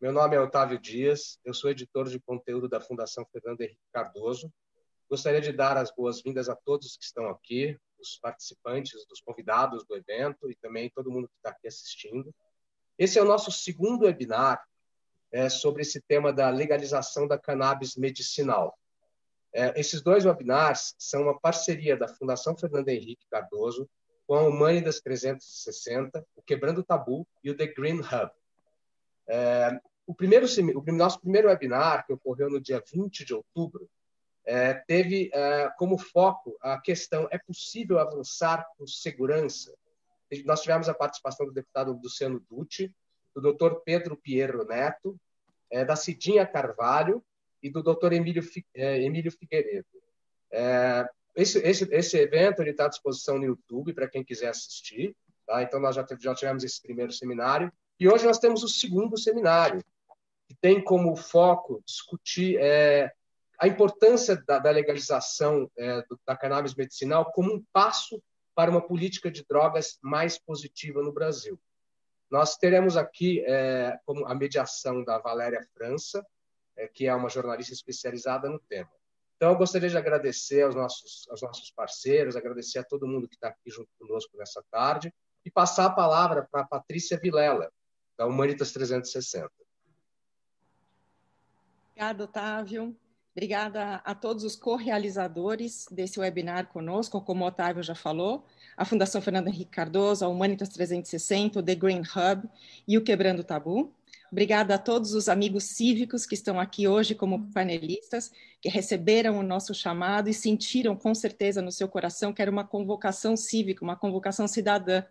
Meu nome é Otávio Dias, eu sou editor de conteúdo da Fundação Fernando Henrique Cardoso. Gostaria de dar as boas-vindas a todos que estão aqui, os participantes, os convidados do evento e também todo mundo que está aqui assistindo. Esse é o nosso segundo webinar é, sobre esse tema da legalização da cannabis medicinal. É, esses dois webinars são uma parceria da Fundação Fernando Henrique Cardoso com a Humanitas 360, o Quebrando o Tabu e o The Green Hub. É, o, primeiro, o nosso primeiro webinar, que ocorreu no dia 20 de outubro, é, teve é, como foco a questão: é possível avançar com segurança? Nós tivemos a participação do deputado Luciano Dutti, do doutor Pedro Pierro Neto, é, da Cidinha Carvalho e do doutor Emílio, é, Emílio Figueiredo. É, esse, esse, esse evento está à disposição no YouTube para quem quiser assistir. Tá? Então, nós já, já tivemos esse primeiro seminário. E hoje nós temos o segundo seminário, que tem como foco discutir é, a importância da, da legalização é, da cannabis medicinal como um passo para uma política de drogas mais positiva no Brasil. Nós teremos aqui é, como a mediação da Valéria França, é, que é uma jornalista especializada no tema. Então, eu gostaria de agradecer aos nossos, aos nossos parceiros, agradecer a todo mundo que está aqui junto conosco nessa tarde e passar a palavra para a Patrícia Vilela, da Humanitas 360. Obrigada, Otávio. Obrigada a todos os co-realizadores desse webinar conosco, como o Otávio já falou, a Fundação Fernando Henrique Cardoso, a Humanitas 360, o The Green Hub e o Quebrando o Tabu. Obrigada a todos os amigos cívicos que estão aqui hoje como panelistas, que receberam o nosso chamado e sentiram com certeza no seu coração que era uma convocação cívica, uma convocação cidadã,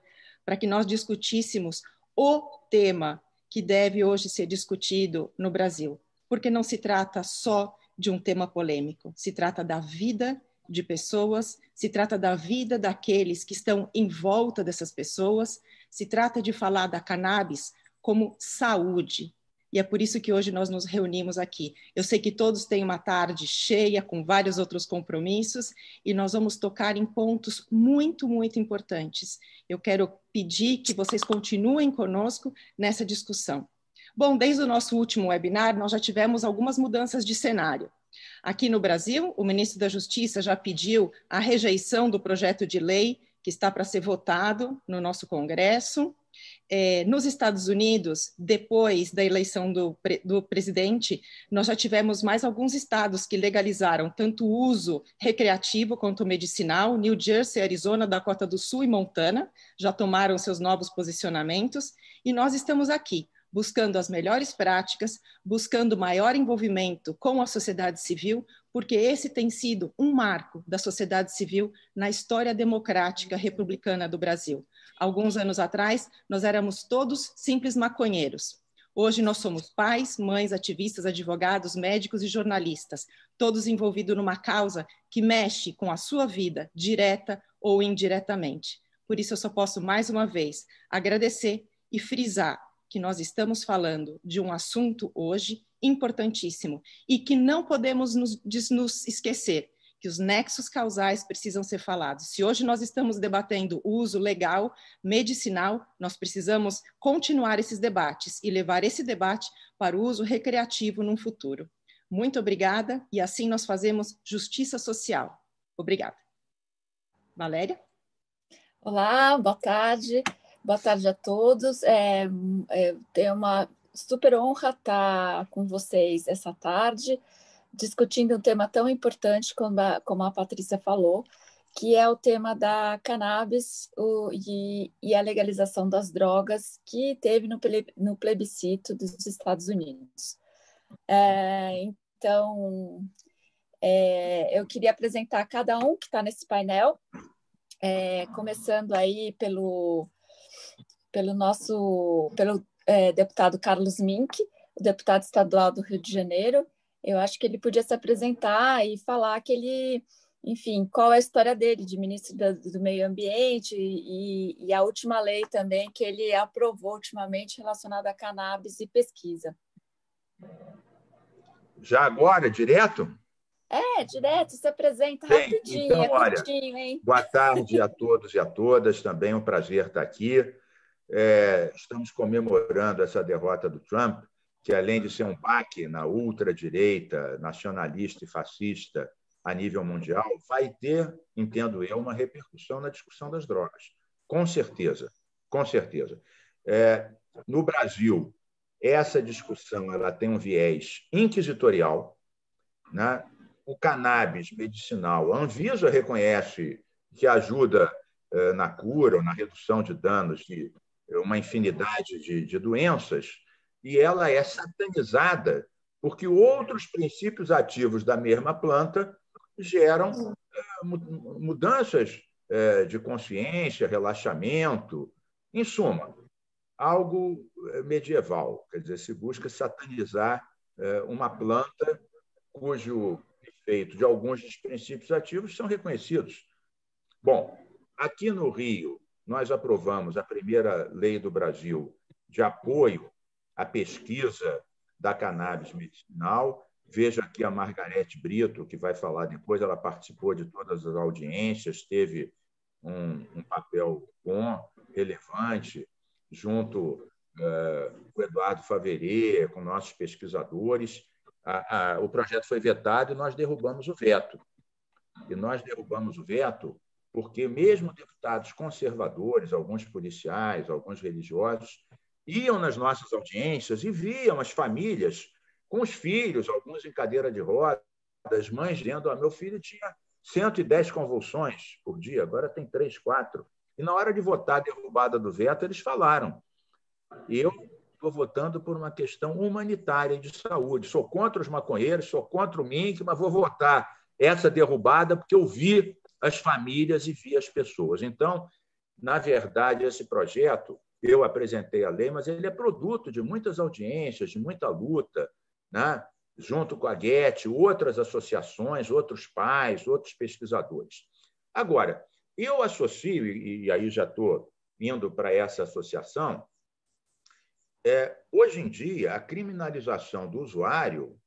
para que nós discutíssemos o tema que deve hoje ser discutido no Brasil. Porque não se trata só de um tema polêmico. Se trata da vida de pessoas, se trata da vida daqueles que estão em volta dessas pessoas, se trata de falar da cannabis como saúde. E é por isso que hoje nós nos reunimos aqui. Eu sei que todos têm uma tarde cheia com vários outros compromissos e nós vamos tocar em pontos muito, muito importantes. Eu quero pedir que vocês continuem conosco nessa discussão. Bom, desde o nosso último webinar, nós já tivemos algumas mudanças de cenário. Aqui no Brasil, o ministro da Justiça já pediu a rejeição do projeto de lei que está para ser votado no nosso Congresso. É, nos Estados Unidos, depois da eleição do, do, presidente, nós já tivemos mais alguns estados que legalizaram tanto o uso recreativo quanto medicinal. New Jersey, Arizona, Dakota do Sul e Montana já tomaram seus novos posicionamentos. E nós estamos aqui, buscando as melhores práticas, buscando maior envolvimento com a sociedade civil, porque esse tem sido um marco da sociedade civil na história democrática republicana do Brasil. Alguns anos atrás, nós éramos todos simples maconheiros. Hoje nós somos pais, mães, ativistas, advogados, médicos e jornalistas, todos envolvidos numa causa que mexe com a sua vida, direta ou indiretamente. Por isso, eu só posso mais uma vez agradecer e frisar que nós estamos falando de um assunto hoje importantíssimo e que não podemos nos, nos esquecer que os nexos causais precisam ser falados. Se hoje nós estamos debatendo o uso legal, medicinal, nós precisamos continuar esses debates e levar esse debate para o uso recreativo num futuro. Muito obrigada e assim nós fazemos justiça social. Obrigada. Valéria? Olá, boa tarde. Boa tarde a todos. É, é, uma super honra estar com vocês essa tarde, discutindo um tema tão importante como a, como a Patrícia falou, que é o tema da cannabis o, e, e, a legalização das drogas que teve no, no plebiscito dos Estados Unidos. É, então, é, eu queria apresentar cada um que está nesse painel, é, começando aí pelo pelo nosso pelo é, deputado Carlos Mink, o deputado estadual do Rio de Janeiro. Eu acho que ele podia se apresentar e falar que ele, enfim, qual é a história dele de ministro do, do Meio Ambiente e, e, a última lei também que ele aprovou ultimamente relacionada a cannabis e pesquisa. Já agora, direto? É, direto, se apresenta Bem, rapidinho, então, é olha, hein? Boa tarde a todos e a todas, também é um prazer estar aqui é, estamos comemorando essa derrota do Trump, que além de ser um baque na ultradireita, nacionalista e fascista a nível mundial, vai ter, entendo eu, uma repercussão na discussão das drogas. Com certeza, com certeza. É, no Brasil, essa discussão ela tem um viés inquisitorial. Né? O cannabis medicinal, a Anvisa reconhece que ajuda é, na cura ou na redução de danos de uma infinidade de, de doenças, e ela é satanizada porque outros princípios ativos da mesma planta geram é, mudanças é, de consciência, relaxamento, em suma, algo é, medieval. Quer dizer, se busca satanizar uma planta cujo efeito de alguns dos princípios ativos são reconhecidos. Bom, aqui no Rio, nós aprovamos a primeira lei do Brasil de apoio à pesquisa da cannabis medicinal, Veja aqui a Margarete Brito, que vai falar depois, ela participou de todas as audiências, teve um, um papel bom, relevante, junto uh, com o Eduardo Faverê, com nossos pesquisadores. A, a, o projeto foi vetado e nós derrubamos o veto. E nós derrubamos o veto porque, mesmo deputados conservadores, alguns policiais, alguns religiosos, iam nas nossas audiências e viam as famílias com os filhos, alguns em cadeira de rodas, mães dizendo: ah, meu filho tinha 110 convulsões por dia, agora tem 3, 4. E na hora de votar a derrubada do veto, eles falaram: eu estou votando por uma questão humanitária de saúde. Sou contra os maconheiros, sou contra o MINC, mas vou votar essa derrubada porque eu vi as famílias e vi as pessoas. Então, na verdade, esse projeto, eu apresentei a lei, mas ele é produto de muitas audiências, de muita luta, né? junto com a GET, outras associações, outros pais, outros pesquisadores. Agora, eu associo, e aí já estou indo para essa associação, é, hoje em dia, a criminalização do usuário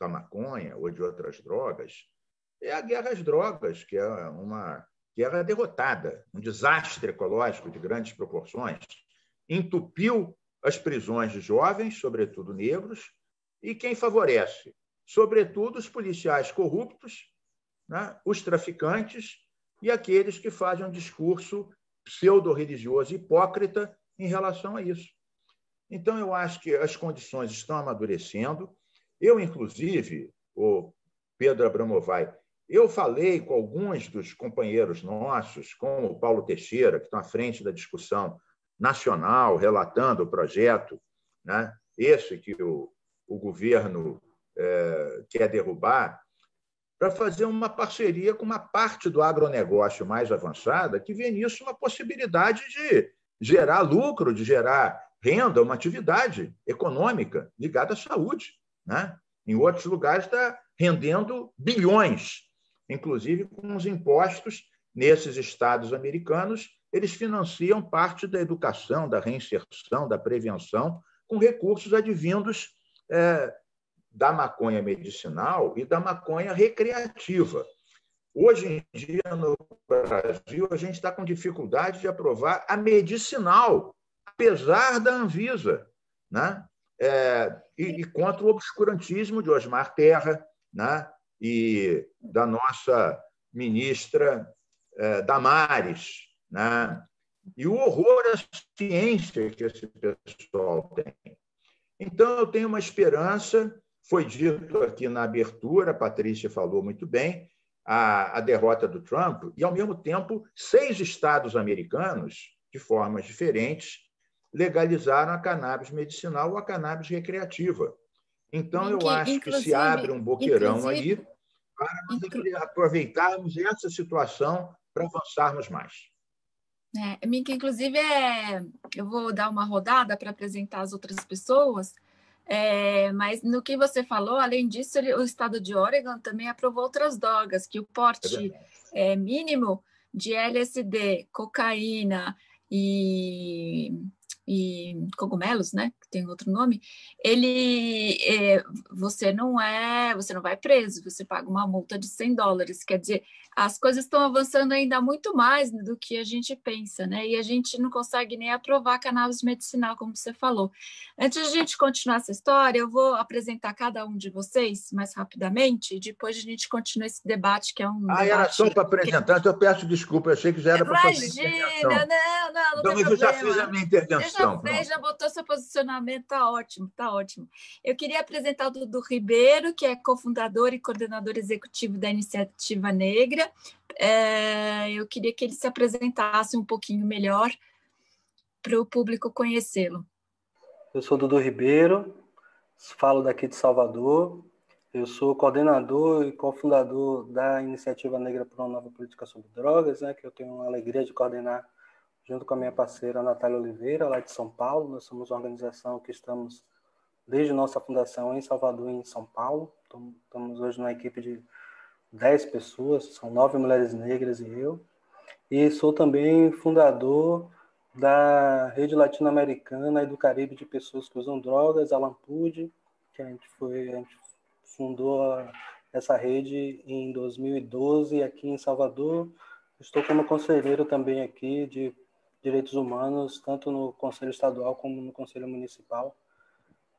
da maconha ou de outras drogas é a guerra às drogas, que é uma guerra derrotada, um desastre ecológico de grandes proporções, entupiu as prisões de jovens, sobretudo negros, e quem favorece? Sobretudo os policiais corruptos, né? os traficantes e aqueles que fazem um discurso pseudo-religioso hipócrita em relação a isso. Então, eu acho que as condições estão amadurecendo. Eu, inclusive, o Pedro Abramovay, eu falei com alguns dos companheiros nossos, como o Paulo Teixeira, que estão à frente da discussão nacional, relatando o projeto, né? esse que o o governo é, quer derrubar, para fazer uma parceria com uma parte do agronegócio mais avançada, que vê nisso uma possibilidade de gerar lucro, de gerar renda, uma atividade econômica ligada à saúde. Né? Em outros lugares está rendendo bilhões, inclusive com os impostos nesses estados americanos, eles financiam parte da educação, da reinserção, da prevenção, com recursos advindos é, da maconha medicinal e da maconha recreativa. Hoje em dia, no Brasil, a gente está com dificuldade de aprovar a medicinal, apesar da Anvisa, né? É, e, e, contra o obscurantismo de Osmar Terra né? E da nossa ministra é, Damares, né? e o horror à ciência que esse pessoal tem. Então, eu tenho uma esperança, foi dito aqui na abertura, a Patrícia falou muito bem, a, a derrota do Trump, e, ao mesmo tempo, seis estados americanos, de formas diferentes, legalizaram a cannabis medicinal ou a cannabis recreativa. Então, eu acho que se abre um boqueirão aí para nós aproveitarmos essa situação para avançarmos mais. É, Mink, inclusive, é, eu vou dar uma rodada para apresentar as outras pessoas, é, mas no que você falou, além disso, ele, o estado de Oregon também aprovou outras drogas, que o porte é, mínimo de LSD, cocaína e, e cogumelos, né? Que tem outro nome, ele é, você não é, você não vai preso, você paga uma multa de 100 dólares. Quer dizer, as coisas estão avançando ainda muito mais do que a gente pensa, né? E a gente não consegue nem aprovar cannabis medicinal, como você falou. Antes de a gente continuar essa história, eu vou apresentar cada um de vocês mais rapidamente e depois a gente continua esse debate que é um Ah, debate era só para apresentar, então eu peço desculpa, eu achei que já era para fazer Imagina, não, não, não então, tem eu já fiz a minha intervenção. Você já fez, já botou seu posicionamento, tá ótimo, tá ótimo. Eu queria apresentar o Dudu Ribeiro, que é cofundador e coordenador executivo da Iniciativa Negra. É, eu queria que ele se apresentasse um pouquinho melhor para o público conhecê-lo. Eu sou Dudu Ribeiro, falo daqui de Salvador. Eu sou coordenador e cofundador da Iniciativa Negra por uma Nova Política sobre Drogas, né, que eu tenho a alegria de coordenar junto com a minha parceira Natália Oliveira, lá de São Paulo. Nós somos uma organização que estamos desde nossa fundação em Salvador e em São Paulo. Estamos hoje numa equipe de 10 pessoas, são nove mulheres negras e eu. E sou também fundador da Rede Latino-Americana e do Caribe de Pessoas que Usam Drogas, a Lampude, que a gente, foi, a gente fundou essa rede em 2012 aqui em Salvador. Estou como conselheiro também aqui de Direitos Humanos, tanto no Conselho Estadual como no Conselho Municipal.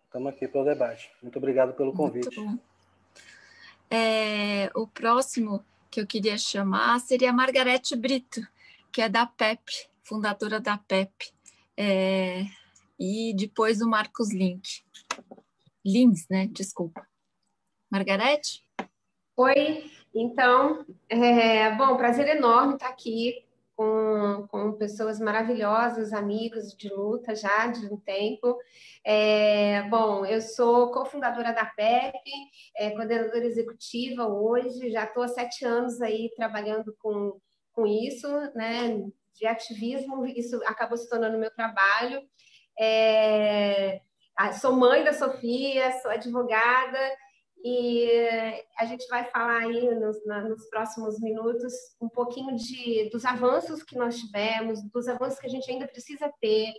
Estamos aqui para o debate. Muito obrigado pelo convite. É, o próximo que eu queria chamar seria a Margarete Brito, que é da PEP, fundadora da PEP. É, e depois o Marcos Link. Lins, né? Desculpa. Margarete? Oi, então, é, bom, prazer enorme estar aqui com, com pessoas maravilhosas, amigos de luta já de um tempo. É, bom, eu sou cofundadora da PEP, é, coordenadora executiva hoje, já estou há sete anos aí trabalhando com, com isso, né, de ativismo, isso acabou se tornando meu trabalho. É, sou mãe da Sofia, sou advogada, e a gente vai falar aí nos, na, nos, próximos minutos um pouquinho de, dos avanços que nós tivemos, dos avanços que a gente ainda precisa ter,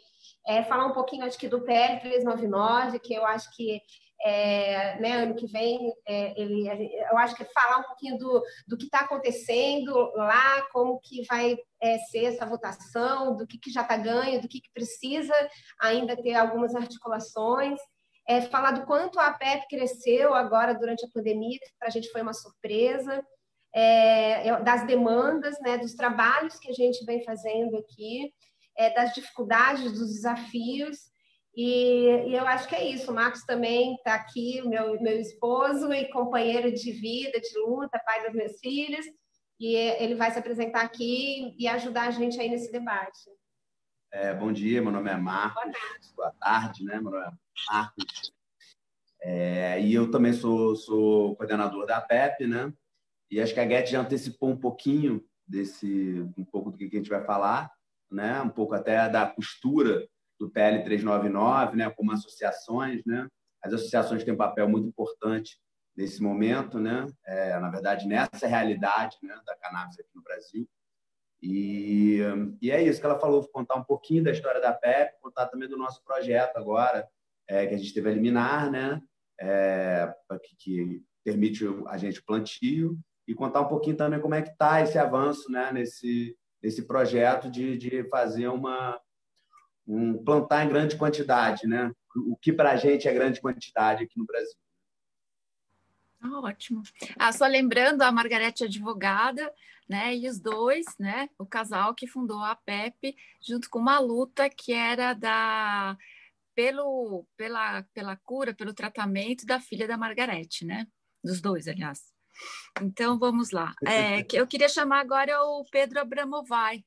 é, falar um pouquinho, acho que, do PL 399, que eu acho que é, né, ano que vem, é, ele, eu acho que falar um pouquinho do, do que está acontecendo lá, como que vai é, ser essa votação, do que, que já está ganho, do que, que precisa ainda ter algumas articulações é, falar do quanto a PEP cresceu agora durante a pandemia, que para a gente foi uma surpresa, é, das demandas, né, dos trabalhos que a gente vem fazendo aqui, é, das dificuldades, dos desafios. E, e, eu acho que é isso. O Marcos também está aqui, meu, meu esposo e companheiro de vida, de luta, pai dos meus filhos. E ele vai se apresentar aqui e ajudar a gente aí nesse debate. É, bom dia, meu nome é Marcos. Boa tarde, Boa tarde né? Meu nome é Marcos. É, e eu também sou, sou coordenador da PEP, né? E acho que a Get já antecipou um pouquinho desse, um pouco do que a gente vai falar, né? Um pouco até da costura do PL 399, né? Como associações, né? As associações têm um papel muito importante nesse momento, né? É, na verdade, nessa realidade, né? Da cannabis aqui no Brasil. E, e é isso que ela falou, contar um pouquinho da história da PEP, contar também do nosso projeto agora, é, que a gente teve a liminar, né? É, que, que, permite a gente plantio, e contar um pouquinho também como é que está esse avanço né? nesse, nesse projeto de, de fazer uma um plantar em grande quantidade, né? O que para a gente é grande quantidade aqui no Brasil. Ah, ótimo. Ah, só lembrando, a Margarete é advogada, né? E os dois, né? O casal que fundou a PEP, junto com uma luta que era da pelo pela pela cura, pelo tratamento da filha da Margarete, né? Dos dois, aliás. Então vamos lá. É, eu queria chamar agora o Pedro Abramovai,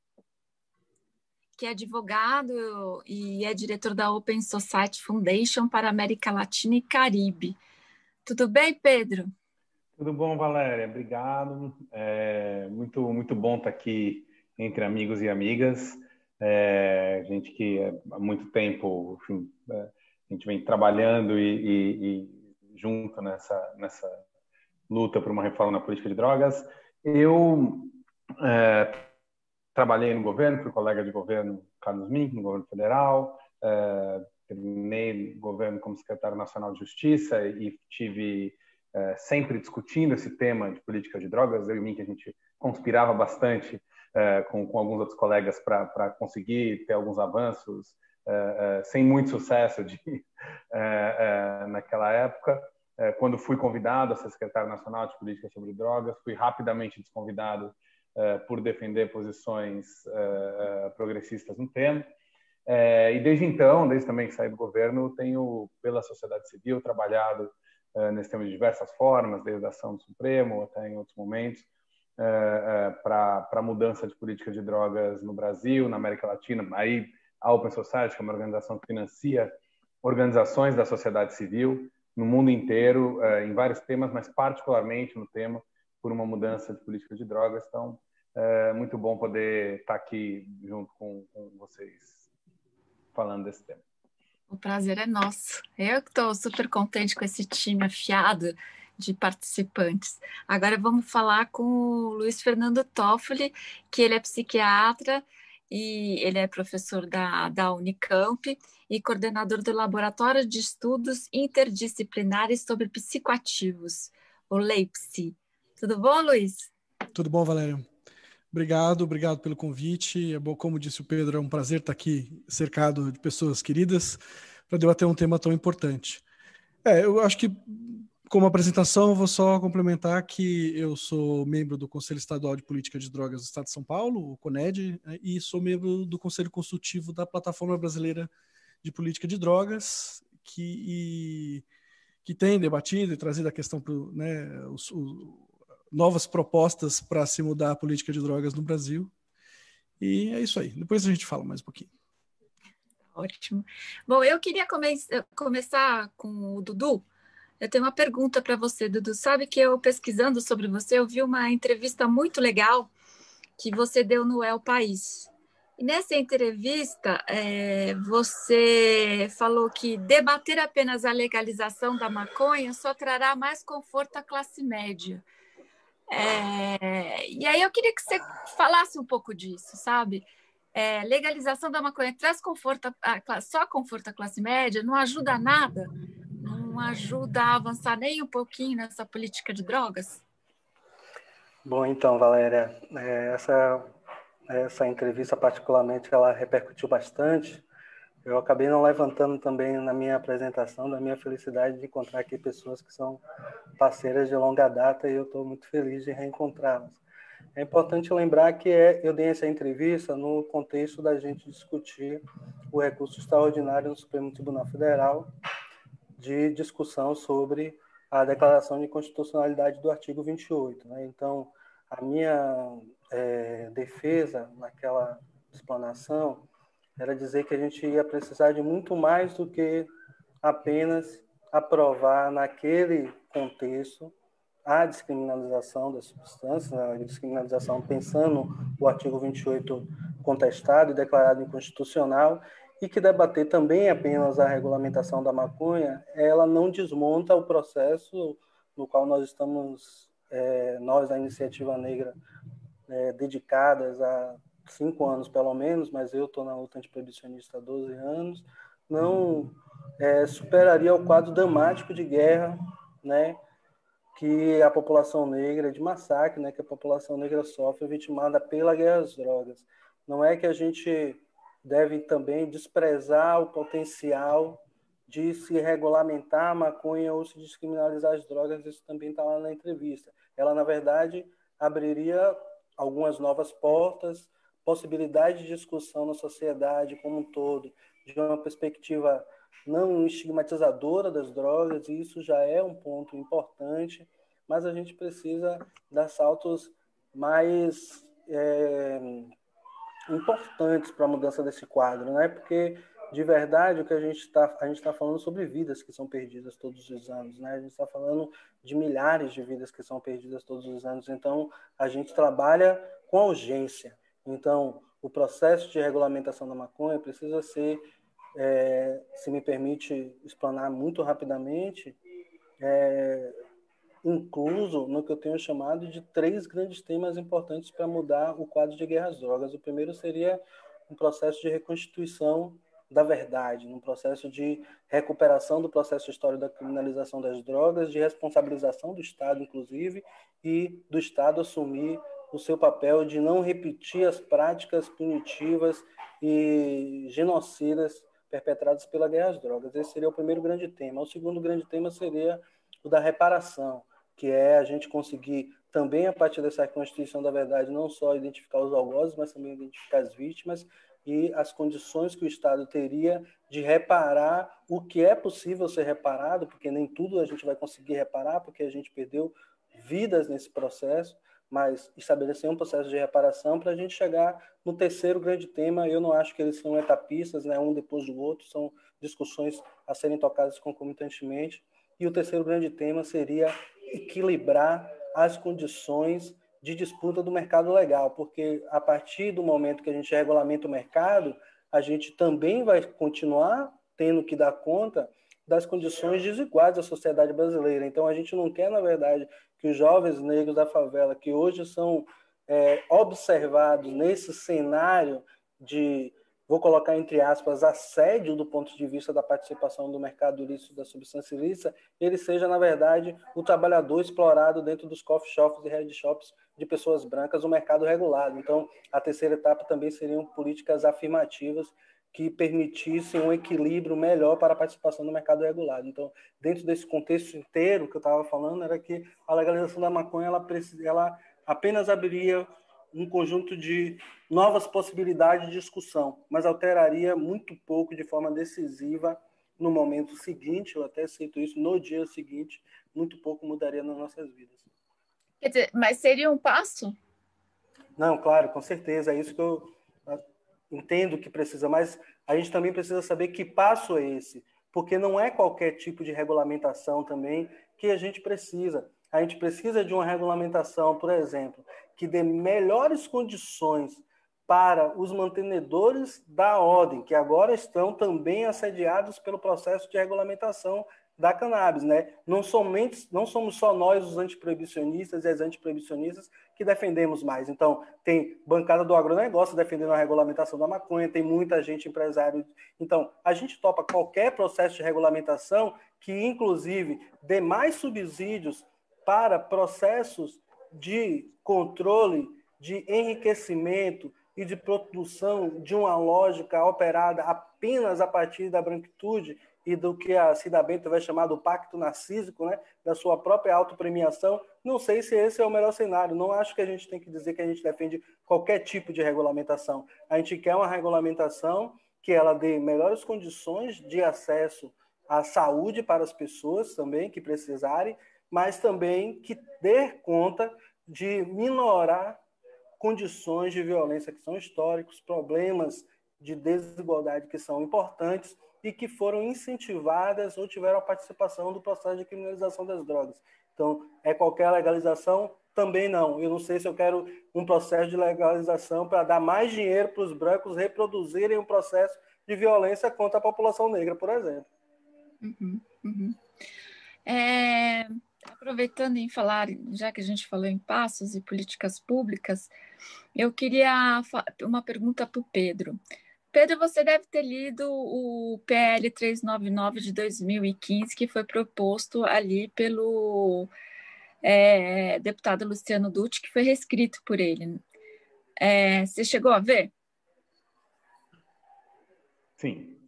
que é advogado e é diretor da Open Society Foundation para América Latina e Caribe. Tudo bem, Pedro? Tudo bom, Valéria? Obrigado. É muito, muito bom estar aqui entre amigos e amigas. É, gente que há muito tempo enfim, é, a gente vem trabalhando e, e, e, junto nessa, nessa luta por uma reforma na política de drogas. Eu é, trabalhei no governo, fui colega de governo Carlos Mink, no governo federal, é, terminei governo como secretário nacional de Justiça e tive é, sempre discutindo esse tema de política de drogas. Eu e mim que a gente conspirava bastante é, com, com, alguns outros colegas para conseguir ter alguns avanços, é, sem muito sucesso de, naquela época. quando fui convidado a ser secretário nacional de política sobre drogas, fui rapidamente desconvidado por defender posições progressistas no tema. E desde então, desde também que saí do governo, tenho pela sociedade civil trabalhado nesse tema de diversas formas, desde a ação do Supremo até em outros momentos, para a mudança de política de drogas no Brasil, na América Latina. Aí a Open Society, que é uma organização que financia organizações da sociedade civil no mundo inteiro, em vários temas, mas particularmente no tema por uma mudança de política de drogas. Então, é muito bom poder estar aqui junto com, com vocês falando desse tema. O prazer é nosso. Eu que estou super contente com esse time afiado de participantes. Agora vamos falar com o Luiz Fernando Toffoli, que ele é psiquiatra e ele é professor da, da Unicamp e coordenador do Laboratório de Estudos Interdisciplinares sobre Psicoativos, o LEIPSI. Tudo bom, Luiz? Tudo bom, Valério. Obrigado, obrigado pelo convite. É bom, como disse o Pedro, é um prazer estar aqui cercado de pessoas queridas para debater um tema tão importante. É, eu acho que, como apresentação, vou só complementar que eu sou membro do Conselho Estadual de Política de Drogas do Estado de São Paulo, o CONED, né, e sou membro do Conselho Consultivo da Plataforma Brasileira de Política de Drogas, que, e, que tem debatido e trazido a questão para né, novas propostas para se mudar a política de drogas no Brasil. E é isso aí. Depois a gente fala mais um pouquinho. Ótimo. Bom, eu queria come começar com o Dudu. Eu tenho uma pergunta para você, Dudu. Sabe que eu pesquisando sobre você, eu vi uma entrevista muito legal que você deu no El País. E nessa entrevista, é, você falou que debater apenas a legalização da maconha só trará mais conforto à classe média. É, e aí eu queria que você falasse um pouco disso, sabe? É, legalização da maconha traz conforto, a, só conforto à classe média, não ajuda nada, não ajuda a avançar nem um pouquinho nessa política de drogas? Bom, então, Valéria, é, essa, essa entrevista particularmente, ela repercutiu bastante, eu acabei não levantando também na minha apresentação da minha felicidade de encontrar aqui pessoas que são parceiras de longa data e eu estou muito feliz de reencontrá-las. É importante lembrar que é, eu dei essa entrevista no contexto da gente discutir o recurso extraordinário no Supremo Tribunal Federal de discussão sobre a declaração de constitucionalidade do artigo 28. Né? Então, a minha é, defesa naquela explanação era dizer que a gente ia precisar de muito mais do que apenas aprovar naquele contexto a descriminalização das substâncias, a descriminalização pensando o artigo 28 contestado e declarado inconstitucional, e que debater também apenas a regulamentação da maconha, ela não desmonta o processo no qual nós estamos, é, nós da Iniciativa Negra, é, dedicadas a cinco anos pelo menos, mas eu estou na luta antiproibicionista há 12 anos, não é, superaria o quadro dramático de guerra, né, que a população negra, de massacre, né, que a população negra sofre vitimada pela guerra às drogas. Não é que a gente deve também desprezar o potencial de se regulamentar a maconha ou se descriminalizar as drogas, isso também está lá na entrevista. Ela, na verdade, abriria algumas novas portas, possibilidade de discussão na sociedade como um todo, de uma perspectiva não estigmatizadora das drogas, e isso já é um ponto importante, mas a gente precisa dar saltos mais é, importantes para a mudança desse quadro, né? Porque de verdade o que a gente está a gente está falando sobre vidas que são perdidas todos os anos, né? A gente está falando de milhares de vidas que são perdidas todos os anos. Então a gente trabalha com urgência. Então, o processo de regulamentação da maconha precisa ser, é, se me permite explanar muito rapidamente, é, incluso no que eu tenho chamado de três grandes temas importantes para mudar o quadro de guerra às drogas. O primeiro seria um processo de reconstituição da verdade, num processo de recuperação do processo histórico da criminalização das drogas, de responsabilização do Estado, inclusive, e do Estado assumir o seu papel de não repetir as práticas punitivas e genocidas perpetradas pela guerra às drogas. Esse seria o primeiro grande tema. O segundo grande tema seria o da reparação, que é a gente conseguir também, a partir dessa Constituição da Verdade, não só identificar os algozes, mas também identificar as vítimas e as condições que o Estado teria de reparar o que é possível ser reparado, porque nem tudo a gente vai conseguir reparar, porque a gente perdeu vidas nesse processo, mas estabelecer um processo de reparação para a gente chegar no terceiro grande tema. Eu não acho que eles são etapistas, né, um depois do outro, são discussões a serem tocadas concomitantemente. E o terceiro grande tema seria equilibrar as condições de disputa do mercado legal, porque a partir do momento que a gente regulamenta o mercado, a gente também vai continuar tendo que dar conta das condições desiguais da sociedade brasileira. Então, a gente não quer, na verdade, que os jovens negros da favela, que hoje são é, observados nesse cenário de vou colocar entre aspas, assédio do ponto de vista da participação do mercado ilícito da substância ilícita, ele seja, na verdade, o trabalhador explorado dentro dos coffee shops e head shops de pessoas brancas, o mercado regulado. Então, a terceira etapa também seriam políticas afirmativas que permitissem um equilíbrio melhor para a participação no mercado regulado. Então, dentro desse contexto inteiro que eu estava falando, era que a legalização da maconha ela, ela apenas abriria um conjunto de novas possibilidades de discussão, mas alteraria muito pouco de forma decisiva no momento seguinte, eu até cito isso, no dia seguinte, muito pouco mudaria nas nossas vidas. Quer dizer, mas seria um passo? Não, claro, com certeza, é isso que eu entendo que precisa, mas a gente também precisa saber que passo é esse, porque não é qualquer tipo de regulamentação também que a gente precisa. A gente precisa de uma regulamentação, por exemplo, que dê melhores condições para os mantenedores da ordem, que agora estão também assediados pelo processo de regulamentação da cannabis, né? Não somente não somos só nós os antiproibicionistas e as antiproibicionistas que defendemos mais. Então, tem bancada do agronegócio defendendo a regulamentação da maconha, tem muita gente empresário. Então, a gente topa qualquer processo de regulamentação que inclusive dê mais subsídios para processos de controle, de enriquecimento e de produção de uma lógica operada apenas a partir da branquitude e do que a Cida Bento vai chamar do pacto narcísico, né, da sua própria autopremiação, não sei se esse é o melhor cenário. Não acho que a gente tem que dizer que a gente defende qualquer tipo de regulamentação. A gente quer uma regulamentação que ela dê melhores condições de acesso à saúde para as pessoas também que precisarem, mas também que dê conta de minorar condições de violência que são históricos, problemas de desigualdade que são importantes e que foram incentivadas ou tiveram a participação do processo de criminalização das drogas. Então, é qualquer legalização? Também não. Eu não sei se eu quero um processo de legalização para dar mais dinheiro para os brancos reproduzirem um processo de violência contra a população negra, por exemplo. Uhum, uhum. É, aproveitando em falar, já que a gente falou em passos e políticas públicas, eu queria uma pergunta para o Pedro. Pedro, você deve ter lido o PL 399 de 2015, que foi proposto ali pelo é, deputado Luciano Dutti, que foi reescrito por ele. É, você chegou a ver? Sim.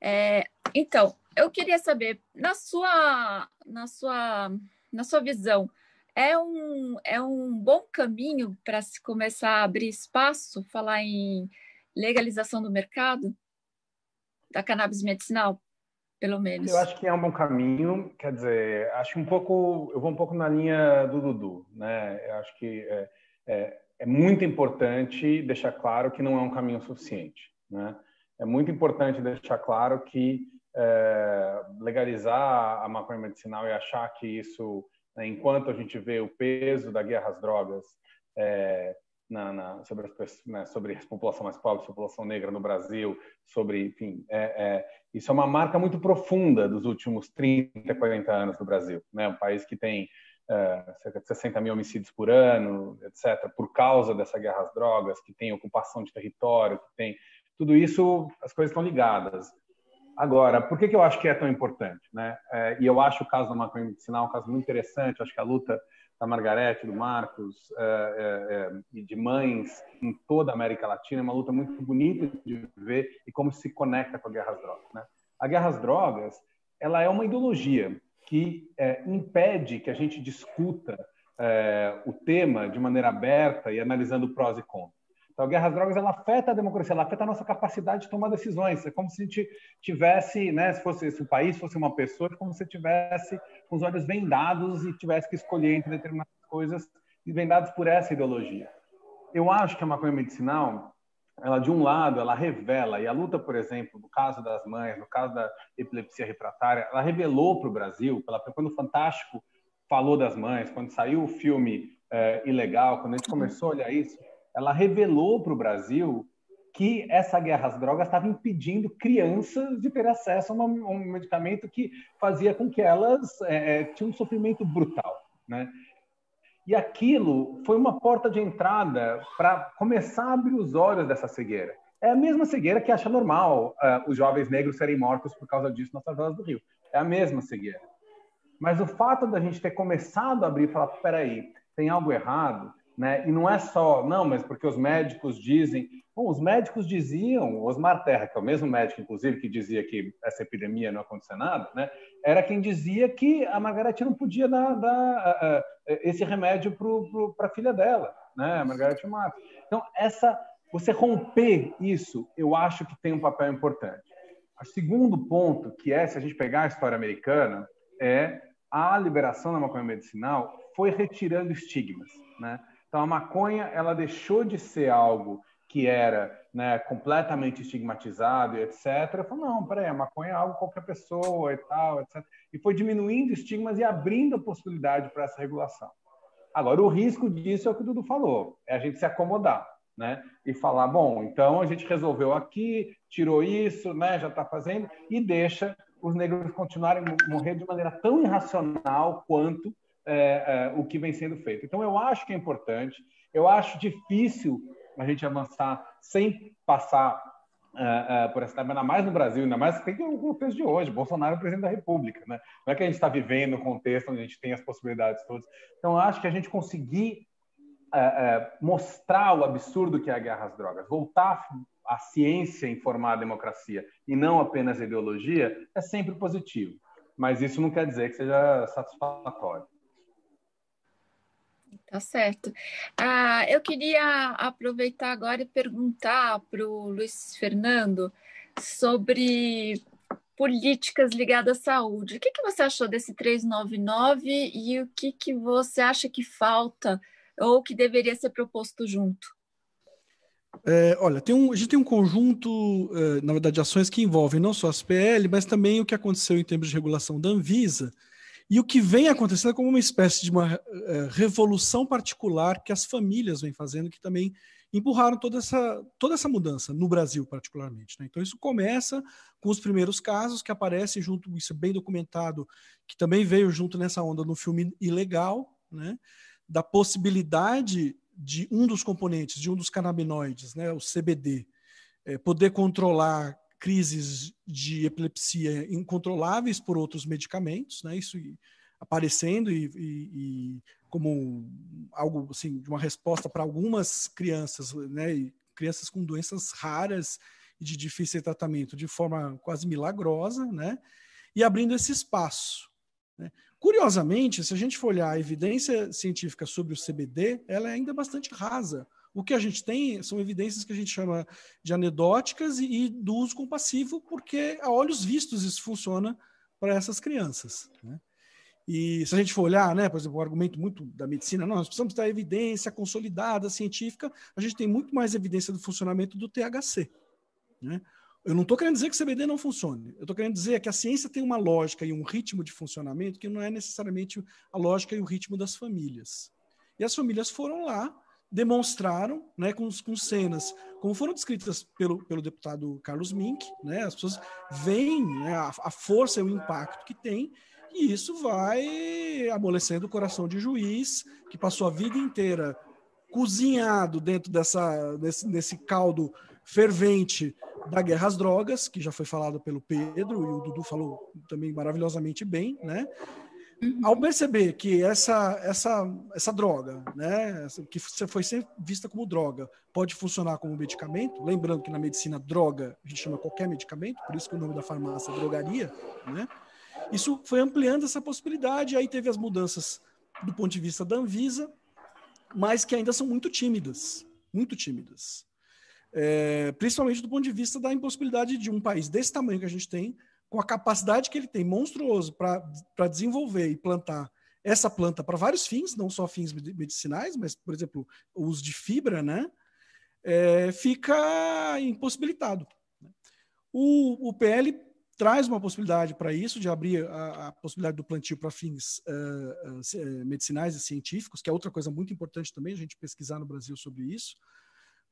É, então, eu queria saber, na sua, na sua, na sua visão, é um, é um bom caminho para se começar a abrir espaço, falar em legalização do mercado da cannabis medicinal, pelo menos? Eu acho que é um bom caminho, quer dizer, acho um pouco, eu vou um pouco na linha do Dudu, né? Eu acho que é, é, é muito importante deixar claro que não é um caminho suficiente, né? É muito importante deixar claro que é, legalizar a maconha medicinal e achar que isso, né, enquanto a gente vê o peso da guerra às drogas é, na, na, sobre, as, né, sobre a população mais pobre, população negra no Brasil, sobre, enfim, é, é, isso é uma marca muito profunda dos últimos 30, 40 anos do Brasil. Né? Um país que tem é, cerca de 60 mil homicídios por ano, etc., por causa dessa guerra às drogas, que tem ocupação de território, que tem tudo isso, as coisas estão ligadas. Agora, por que, que eu acho que é tão importante? Né? É, e eu acho o caso da maconha medicinal um caso muito interessante. Acho que a luta da Margarete, do Marcos é, é, é, e de mães em toda a América Latina é uma luta muito bonita de ver e como se conecta com a guerra às drogas. Né? A guerra às drogas ela é uma ideologia que é, impede que a gente discuta é, o tema de maneira aberta e analisando prós e contras. Então, a guerra às drogas ela afeta a democracia, ela afeta a nossa capacidade de tomar decisões. É como se a gente tivesse, né, se fosse se o país fosse uma pessoa, é como se tivesse com os olhos vendados e tivesse que escolher entre determinadas coisas e vendados por essa ideologia. Eu acho que a maconha medicinal, ela de um lado, ela revela e a luta, por exemplo, no caso das mães, no caso da epilepsia refratária, ela revelou para o Brasil, pela quando o Fantástico falou das mães, quando saiu o filme é, Ilegal, quando a gente começou a olhar isso, ela revelou para o Brasil que essa guerra às drogas estava impedindo crianças de ter acesso a um medicamento que fazia com que elas é, é, tinham um sofrimento brutal, né? E aquilo foi uma porta de entrada para começar a abrir os olhos dessa cegueira. É a mesma cegueira que acha normal uh, os jovens negros serem mortos por causa disso nas favelas do Rio. É a mesma cegueira. Mas o fato da gente ter começado a abrir e falar, peraí, tem algo errado, né? E não é só, não, mas porque os médicos dizem. Bom, os médicos diziam, Osmar Terra, que é o mesmo médico, inclusive, que dizia que essa epidemia não aconteceu nada, né? Era quem dizia que a Margarete não podia dar, dar uh, uh, esse remédio para a filha dela, né? A Margarete Matos. Então, essa, você romper isso, eu acho que tem um papel importante. O segundo ponto, que é, se a gente pegar a história americana, é a liberação da maconha medicinal foi retirando estigmas, né? Então, a maconha ela deixou de ser algo que era né, completamente estigmatizado e etc. Falou, não, peraí, a maconha é algo qualquer pessoa e tal, etc. E foi diminuindo estigmas e abrindo a possibilidade para essa regulação. Agora, o risco disso é o que o Dudu falou, é a gente se acomodar, né? E falar, bom, então a gente resolveu aqui, tirou isso, né? Já está fazendo, e deixa os negros continuarem morrer de maneira tão irracional quanto é, é, o que vem sendo feito. Então, eu acho que é importante, eu acho difícil a gente avançar sem passar é, é por essa ainda mais no Brasil, ainda mais tem o contexto de hoje, Bolsonaro é o presidente da República, né? Não é que a gente está vivendo um contexto onde a gente tem as possibilidades todas. Então, eu acho que a gente conseguir é, mostrar o absurdo que é a guerra às drogas, voltar a ciência informar a democracia e não apenas a ideologia, é sempre positivo. Mas isso não quer dizer que seja satisfatório. Tá certo. Ah, eu queria aproveitar agora e perguntar para o Luiz Fernando sobre políticas ligadas à saúde. O que, que você achou desse 399 e o que, que você acha que falta ou que deveria ser proposto junto? É, olha, um, a gente tem um conjunto, é, na verdade, de ações que envolvem não só as PL, mas também o que aconteceu em termos de regulação da Anvisa, e o que vem acontecendo é como uma espécie de uma uh, revolução particular que as famílias vêm fazendo, que também empurraram toda essa, toda essa mudança no Brasil, particularmente. Né? Então, isso começa com os primeiros casos que aparecem junto, isso é bem documentado, que também veio junto nessa onda no filme Ilegal, né? da possibilidade de um dos componentes, de um dos canabinoides, né? o CBD, é, poder controlar crises de epilepsia incontroláveis por outros medicamentos, né? Isso aparecendo e, e, e como algo assim de uma resposta para algumas crianças, né? crianças com doenças raras e de difícil tratamento, de forma quase milagrosa, né? E abrindo esse espaço. Né? Curiosamente, se a gente for olhar a evidência científica sobre o CBD, ela é ainda bastante rasa. O que a gente tem são evidências que a gente chama de anedóticas e, e do uso compassivo, porque a olhos vistos isso funciona para essas crianças. Né? E se a gente for olhar, né, por exemplo, o argumento muito da medicina, nós precisamos da evidência consolidada, científica, a gente tem muito mais evidência do funcionamento do THC. Né? Eu não estou querendo dizer que o CBD não funcione, eu estou querendo dizer que a ciência tem uma lógica e um ritmo de funcionamento que não é necessariamente a lógica e o ritmo das famílias. E as famílias foram lá demonstraram, né, com, com cenas, como foram descritas pelo, pelo deputado Carlos Mink, né, as pessoas veem né, a, a força e o impacto que tem, e isso vai amolecendo o coração de juiz, que passou a vida inteira cozinhado dentro dessa, desse, desse caldo fervente da guerra às drogas, que já foi falado pelo Pedro, e o Dudu falou também maravilhosamente bem, né? Uhum. Ao perceber que essa, essa, essa droga, né, que foi sempre vista como droga, pode funcionar como medicamento, lembrando que na medicina droga a gente chama qualquer medicamento, por isso que o nome da farmácia é drogaria, né? Isso foi ampliando essa possibilidade, aí teve as mudanças do ponto de vista da Anvisa, mas que ainda são muito tímidas, muito tímidas. É, principalmente do ponto de vista da impossibilidade de um país desse tamanho que a gente tem, com a capacidade que ele tem monstruoso para desenvolver e plantar essa planta para vários fins, não só fins medicinais, mas, por exemplo, uso de fibra, né? É, fica impossibilitado. O, o PL traz uma possibilidade para isso, de abrir a, a possibilidade do plantio para fins uh, uh, medicinais e científicos, que é outra coisa muito importante também, a gente pesquisar no Brasil sobre isso.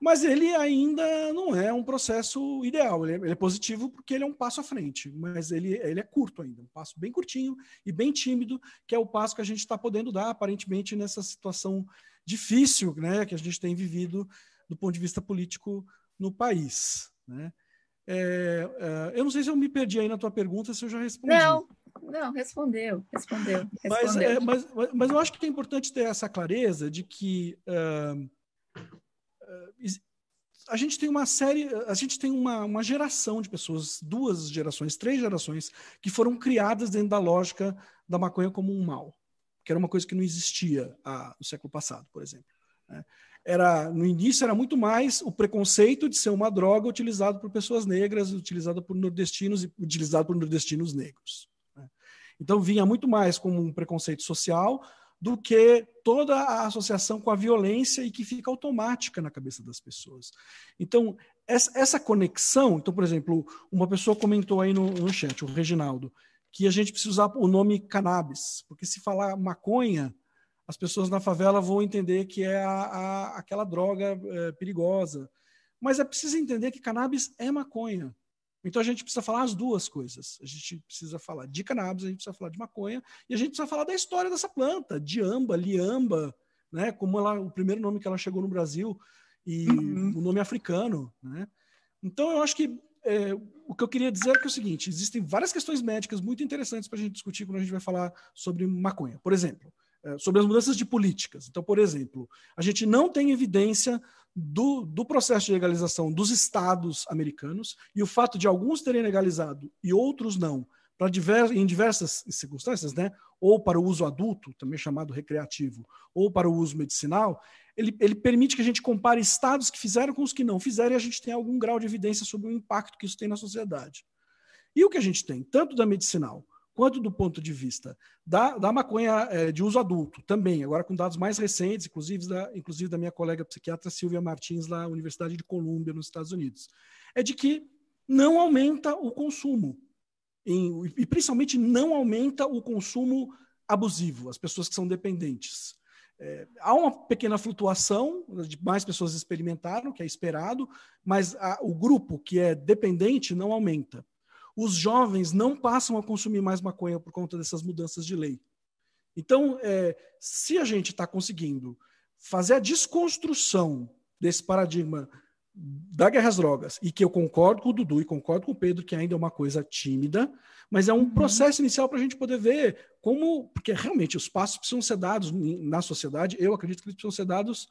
Mas ele ainda não é um processo ideal. Ele é, ele é positivo porque ele é um passo à frente, mas ele, ele é curto ainda, um passo bem curtinho e bem tímido, que é o passo que a gente está podendo dar, aparentemente, nessa situação difícil né, que a gente tem vivido do ponto de vista político no país. Né? É, é, eu não sei se eu me perdi aí na tua pergunta, se eu já respondi. Não, não, respondeu, respondeu. respondeu. Mas, é, mas, mas eu acho que é importante ter essa clareza de que uh, a gente tem uma série, a gente tem uma, uma geração de pessoas, duas gerações, três gerações, que foram criadas dentro da lógica da maconha como um mal, que era uma coisa que não existia ah, no século passado, por exemplo. Né? era no início era muito mais o preconceito de ser uma droga utilizada por pessoas negras, utilizada por nordestinos e utilizada por nordestinos negros. Né? Então vinha muito mais como um preconceito social do que toda a associação com a violência e que fica automática na cabeça das pessoas. Então essa, conexão, então por exemplo, uma pessoa comentou aí no, no chat, o Reginaldo, que a gente precisa usar o nome cannabis, porque se falar maconha as pessoas na favela vão entender que é a, a, aquela droga é, perigosa. Mas é preciso entender que cannabis é maconha. Então a gente precisa falar as duas coisas. A gente precisa falar de cannabis, a gente precisa falar de maconha, e a gente precisa falar da história dessa planta, diamba, liamba, né? Como ela, o primeiro nome que ela chegou no Brasil e uhum. o nome africano, né? Então eu acho que é, o que eu queria dizer é que é o seguinte: existem várias questões médicas muito interessantes para a gente discutir quando a gente vai falar sobre maconha. Por exemplo, é, sobre as mudanças de políticas. Então, por exemplo, a gente não tem evidência do, do processo de legalização dos estados americanos e o fato de alguns terem legalizado e outros não, para diver, em diversas circunstâncias, né? ou para o uso adulto, também chamado recreativo, ou para o uso medicinal, ele, ele permite que a gente compare estados que fizeram com os que não fizeram e a gente tem algum grau de evidência sobre o impacto que isso tem na sociedade. E o que a gente tem, tanto da medicinal quanto do ponto de vista da, da maconha é, de uso adulto, também, agora com dados mais recentes, inclusive da, inclusive da minha colega psiquiatra Silvia Martins, lá na Universidade de Colômbia, nos Estados Unidos, é de que não aumenta o consumo, em, e principalmente não aumenta o consumo abusivo, as pessoas que são dependentes. É, há uma pequena flutuação, mais pessoas experimentaram, que é esperado, mas a, o grupo que é dependente não aumenta os jovens não passam a consumir mais maconha por conta dessas mudanças de lei. Então, é, se a gente está conseguindo fazer a desconstrução desse paradigma da guerra às drogas, e que eu concordo com o Dudu e concordo com o Pedro, que ainda é uma coisa tímida, mas é um uhum. processo inicial para a gente poder ver como, porque realmente os passos precisam ser dados na sociedade, eu acredito que eles precisam ser dados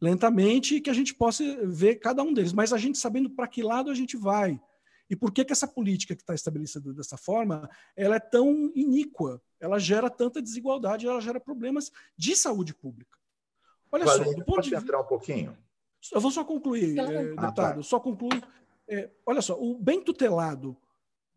lentamente e que a gente possa ver cada um deles, mas a gente sabendo para que lado a gente vai, e por que, que essa política que está estabelecida dessa forma ela é tão iníqua? Ela gera tanta desigualdade, ela gera problemas de saúde pública. Olha só, do ponto de entrar um pouquinho? Eu vou só concluir, claro. eh, deputado. Ah, tá. Só concluir. Eh, olha só, o bem tutelado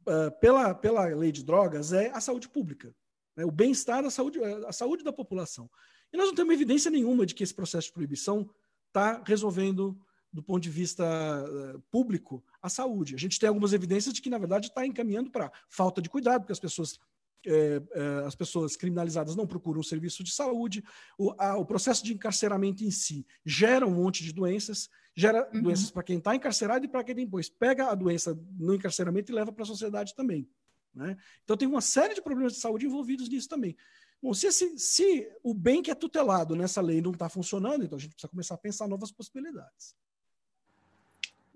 uh, pela, pela lei de drogas é a saúde pública, né? o bem-estar da saúde, a saúde da população. E nós não temos evidência nenhuma de que esse processo de proibição está resolvendo do ponto de vista uh, público, a saúde. A gente tem algumas evidências de que, na verdade, está encaminhando para falta de cuidado, porque as pessoas, é, é, as pessoas criminalizadas não procuram serviço de saúde, o, a, o, processo de encarceramento em si gera um monte de doenças, gera uhum. doenças para quem está encarcerado e para quem depois pega a doença no encarceramento e leva para a sociedade também. Né? Então, tem uma série de problemas de saúde envolvidos nisso também. Bom, se, se, se o bem que é tutelado nessa lei não está funcionando, então a gente precisa começar a pensar novas possibilidades.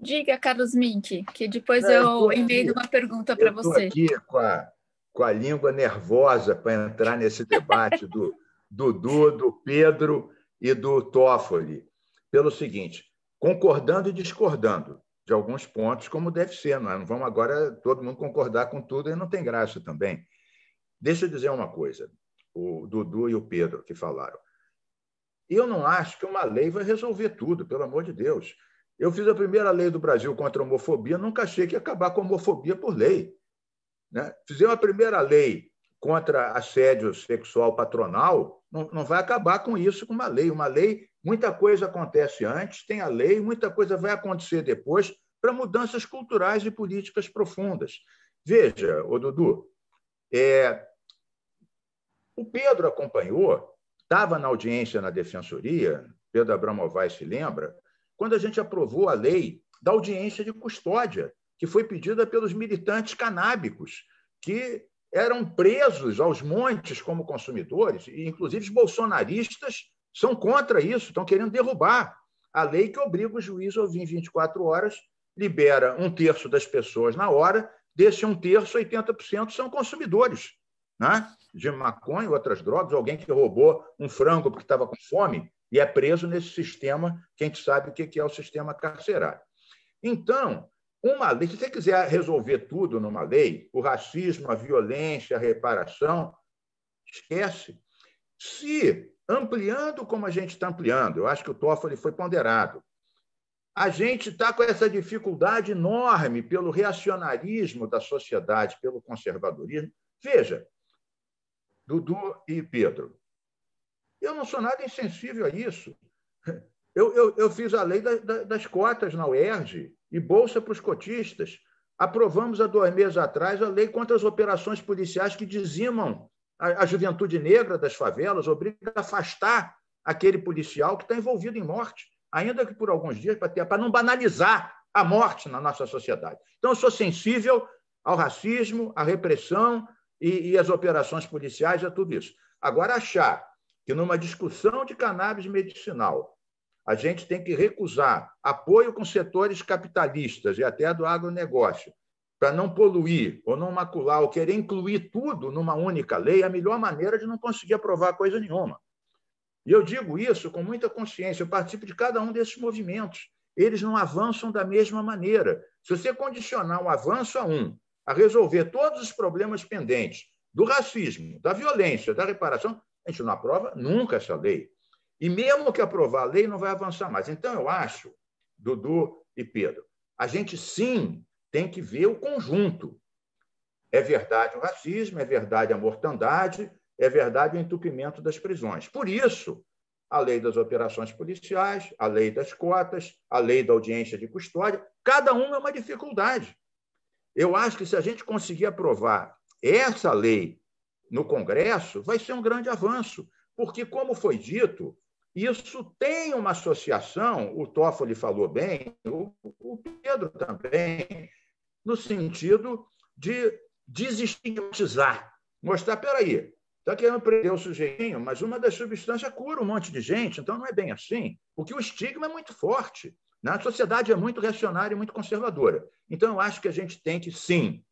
Diga, Carlos Mink, que depois eu, eu emendo uma pergunta para você. Estou aqui com a, com a língua nervosa para entrar nesse debate do Dudu, do Pedro e do Toffoli, pelo seguinte, concordando e discordando de alguns pontos, como deve ser. Não, é? não vamos agora todo mundo concordar com tudo e não tem graça também. Deixa eu dizer uma coisa, o Dudu e o Pedro que falaram. Eu não acho que uma lei vai resolver tudo, pelo amor de Deus. Eu fiz a primeira lei do Brasil contra a homofobia, nunca achei que ia acabar com a homofobia por lei. Né? Fizemos a primeira lei contra assédio sexual patronal, não, não vai acabar com isso com uma lei. Uma lei, muita coisa acontece antes, tem a lei, muita coisa vai acontecer depois para mudanças culturais e políticas profundas. Veja, o Dudu, é, o Pedro acompanhou, estava na audiência na Defensoria, Pedro Abramovay se lembra, quando a gente aprovou a lei da audiência de custódia, que foi pedida pelos militantes canábicos, que eram presos aos montes como consumidores, e inclusive os bolsonaristas são contra isso, estão querendo derrubar a lei que obriga o juiz a ouvir em 24 horas, libera um terço das pessoas na hora, desse um terço, 80% são consumidores né? de maconha e outras drogas, alguém que roubou um frango porque estava com fome, e é preso nesse sistema que a gente sabe o que é o sistema carcerário. Então, uma lei, se você quiser resolver tudo numa lei, o racismo, a violência, a reparação, esquece. Se ampliando como a gente está ampliando, eu acho que o Toffoli foi ponderado, a gente está com essa dificuldade enorme pelo reacionarismo da sociedade, pelo conservadorismo. Veja, Dudu e Pedro, eu não sou nada insensível a isso. Eu, eu, eu fiz a lei da, da, das cotas na UERJ e bolsa para os cotistas. Aprovamos há dois meses atrás a lei contra as operações policiais que dizimam a, a juventude negra das favelas, obriga a afastar aquele policial que está envolvido em morte, ainda que por alguns dias, para não banalizar a morte na nossa sociedade. Então, eu sou sensível ao racismo, à repressão e, e às operações policiais, a tudo isso. Agora, achar que numa discussão de cannabis medicinal a gente tem que recusar apoio com setores capitalistas e até do agronegócio para não poluir ou não macular ou querer incluir tudo numa única lei, é a melhor maneira de não conseguir aprovar coisa nenhuma. E eu digo isso com muita consciência, eu participo de cada um desses movimentos. Eles não avançam da mesma maneira. Se você condicionar um avanço a um, a resolver todos os problemas pendentes do racismo, da violência, da reparação, a gente não aprova nunca essa lei. E mesmo que aprovar a lei, não vai avançar mais. Então, eu acho, Dudu e Pedro, a gente sim tem que ver o conjunto. É verdade o racismo, é verdade a mortandade, é verdade o entupimento das prisões. Por isso, a lei das operações policiais, a lei das cotas, a lei da audiência de custódia, cada uma é uma dificuldade. Eu acho que se a gente conseguir aprovar essa lei no Congresso, vai ser um grande avanço, porque, como foi dito, isso tem uma associação, o Toffoli falou bem, o, Pedro também, no sentido de desestigmatizar, mostrar, peraí, está querendo prender o sujeitinho, mas uma das substâncias cura um monte de gente, então não é bem assim, porque o estigma é muito forte. Né? A sociedade é muito reacionária e muito conservadora. Então, eu acho que a gente tem que, sim,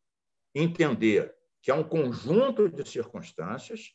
entender que é um conjunto de circunstâncias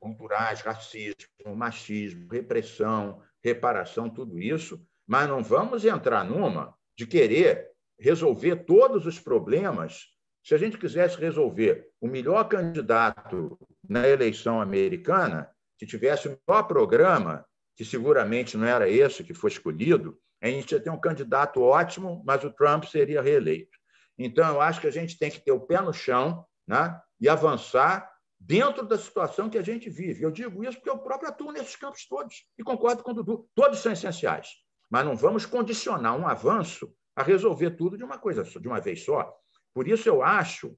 culturais, racismo, machismo, repressão, reparação, tudo isso, mas não vamos entrar numa de querer resolver todos os problemas. Se a gente quisesse resolver o melhor candidato na eleição americana, que tivesse o melhor programa, que seguramente não era esse que foi escolhido, a gente ia ter um candidato ótimo, mas o Trump seria reeleito. Então, eu acho que a gente tem que ter o pé no chão né, e avançar dentro da situação que a gente vive. Eu digo isso porque eu próprio atuo nesses campos todos e concordo com o Dudu. Todos são essenciais, mas não vamos condicionar um avanço a resolver tudo de uma coisa de uma vez só. Por isso eu acho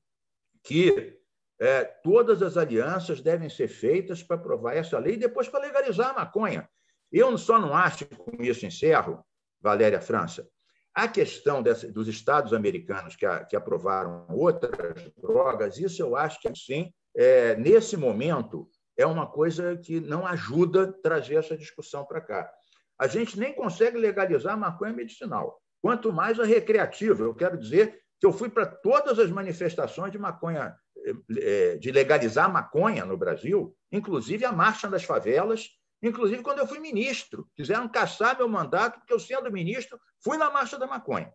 que é, todas as alianças devem ser feitas para aprovar essa lei e depois para legalizar a maconha. Eu só não acho, com isso encerro, Valéria França, a questão dessa, dos estados americanos que, a, que, aprovaram outras drogas, isso eu acho que, sim, é, nesse momento, é uma coisa que não ajuda a trazer essa discussão para cá. A gente nem consegue legalizar a maconha medicinal. quanto mais a recreativa. Eu quero dizer que eu fui para todas as manifestações de maconha, eh, de legalizar maconha no Brasil, inclusive a Marcha das Favelas, inclusive quando eu fui ministro. Quiseram caçar meu mandato, porque eu, sendo ministro, fui na Marcha da Maconha.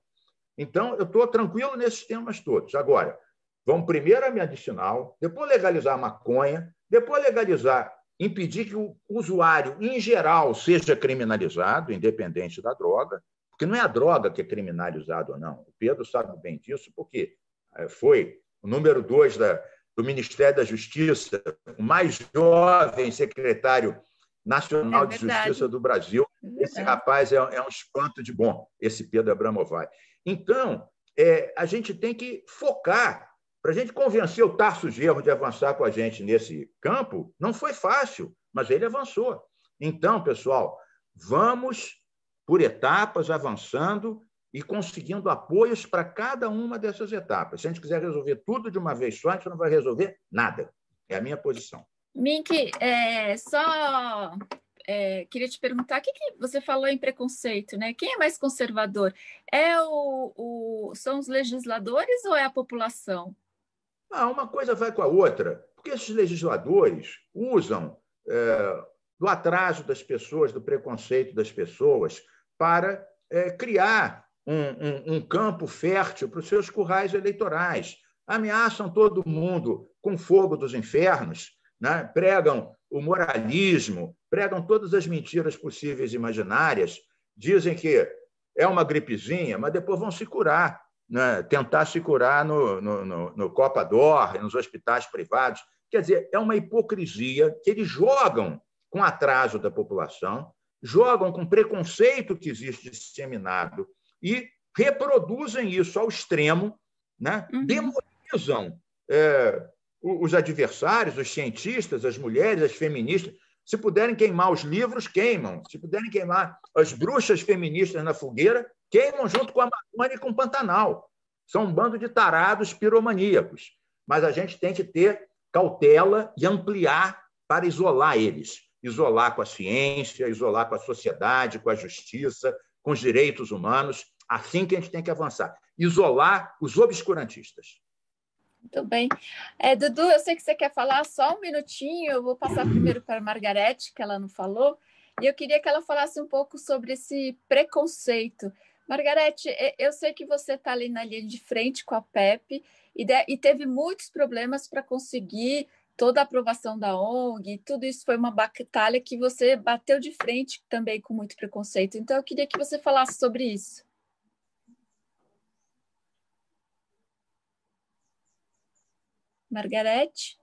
Então, eu estou tranquilo nesses temas todos. Agora, vamos primeiro a medicinal, depois legalizar a maconha, depois legalizar, impedir que o usuário, em geral, seja criminalizado, independente da droga, porque não é a droga que é criminalizada ou não. O Pedro sabe bem disso, porque eh, foi o número dois da, do Ministério da Justiça, o mais jovem secretário nacional é de Justiça do Brasil. É esse rapaz é, é, um espanto de bom, esse Pedro Abramovay. Então, é, a gente tem que focar. Para a gente convencer o Tarso Gerro de avançar com a gente nesse campo, não foi fácil, mas ele avançou. Então, pessoal, vamos por etapas avançando e conseguindo apoios para cada uma dessas etapas. Se a gente quiser resolver tudo de uma vez só, a gente não vai resolver nada. É a minha posição. Mink, é, só é, queria te perguntar, o que, que, você falou em preconceito, né? Quem é mais conservador? É o, o, são os legisladores ou é a população? Ah, uma coisa vai com a outra, porque esses legisladores usam é, do atraso das pessoas, do preconceito das pessoas, para é, criar um, um, um campo fértil para os seus currais eleitorais. Ameaçam todo mundo com fogo dos infernos, né? pregam o moralismo, pregam todas as mentiras possíveis e imaginárias, dizem que é uma gripezinha, mas depois vão se curar, né? tentar se curar no, no, no, no Copa d'Or, nos hospitais privados. Quer dizer, é uma hipocrisia que eles jogam com atraso da população, jogam com preconceito que existe disseminado e reproduzem isso ao extremo, né? Uhum. demonizam é, os adversários, os cientistas, as mulheres, as feministas. Se puderem queimar os livros, queimam. Se puderem queimar as bruxas feministas na fogueira, queimam junto com a Amazônia e com o Pantanal. São um bando de tarados piromaníacos. Mas a gente tem que ter cautela e ampliar para isolar eles. Isolar com a ciência, isolar com a sociedade, com a justiça, com os direitos humanos. Assim que a gente tem que avançar. Isolar os obscurantistas. Muito bem. É, Dudu, eu sei que você quer falar só um minutinho, eu vou passar primeiro para a Margarete, que ela não falou, e eu queria que ela falasse um pouco sobre esse preconceito. Margarete, eu sei que você está ali na linha de frente com a PEP e, de, e teve muitos problemas para conseguir toda a aprovação da ONG, tudo isso foi uma batalha que você bateu de frente também com muito preconceito. Então, eu queria que você falasse sobre isso. Margarete?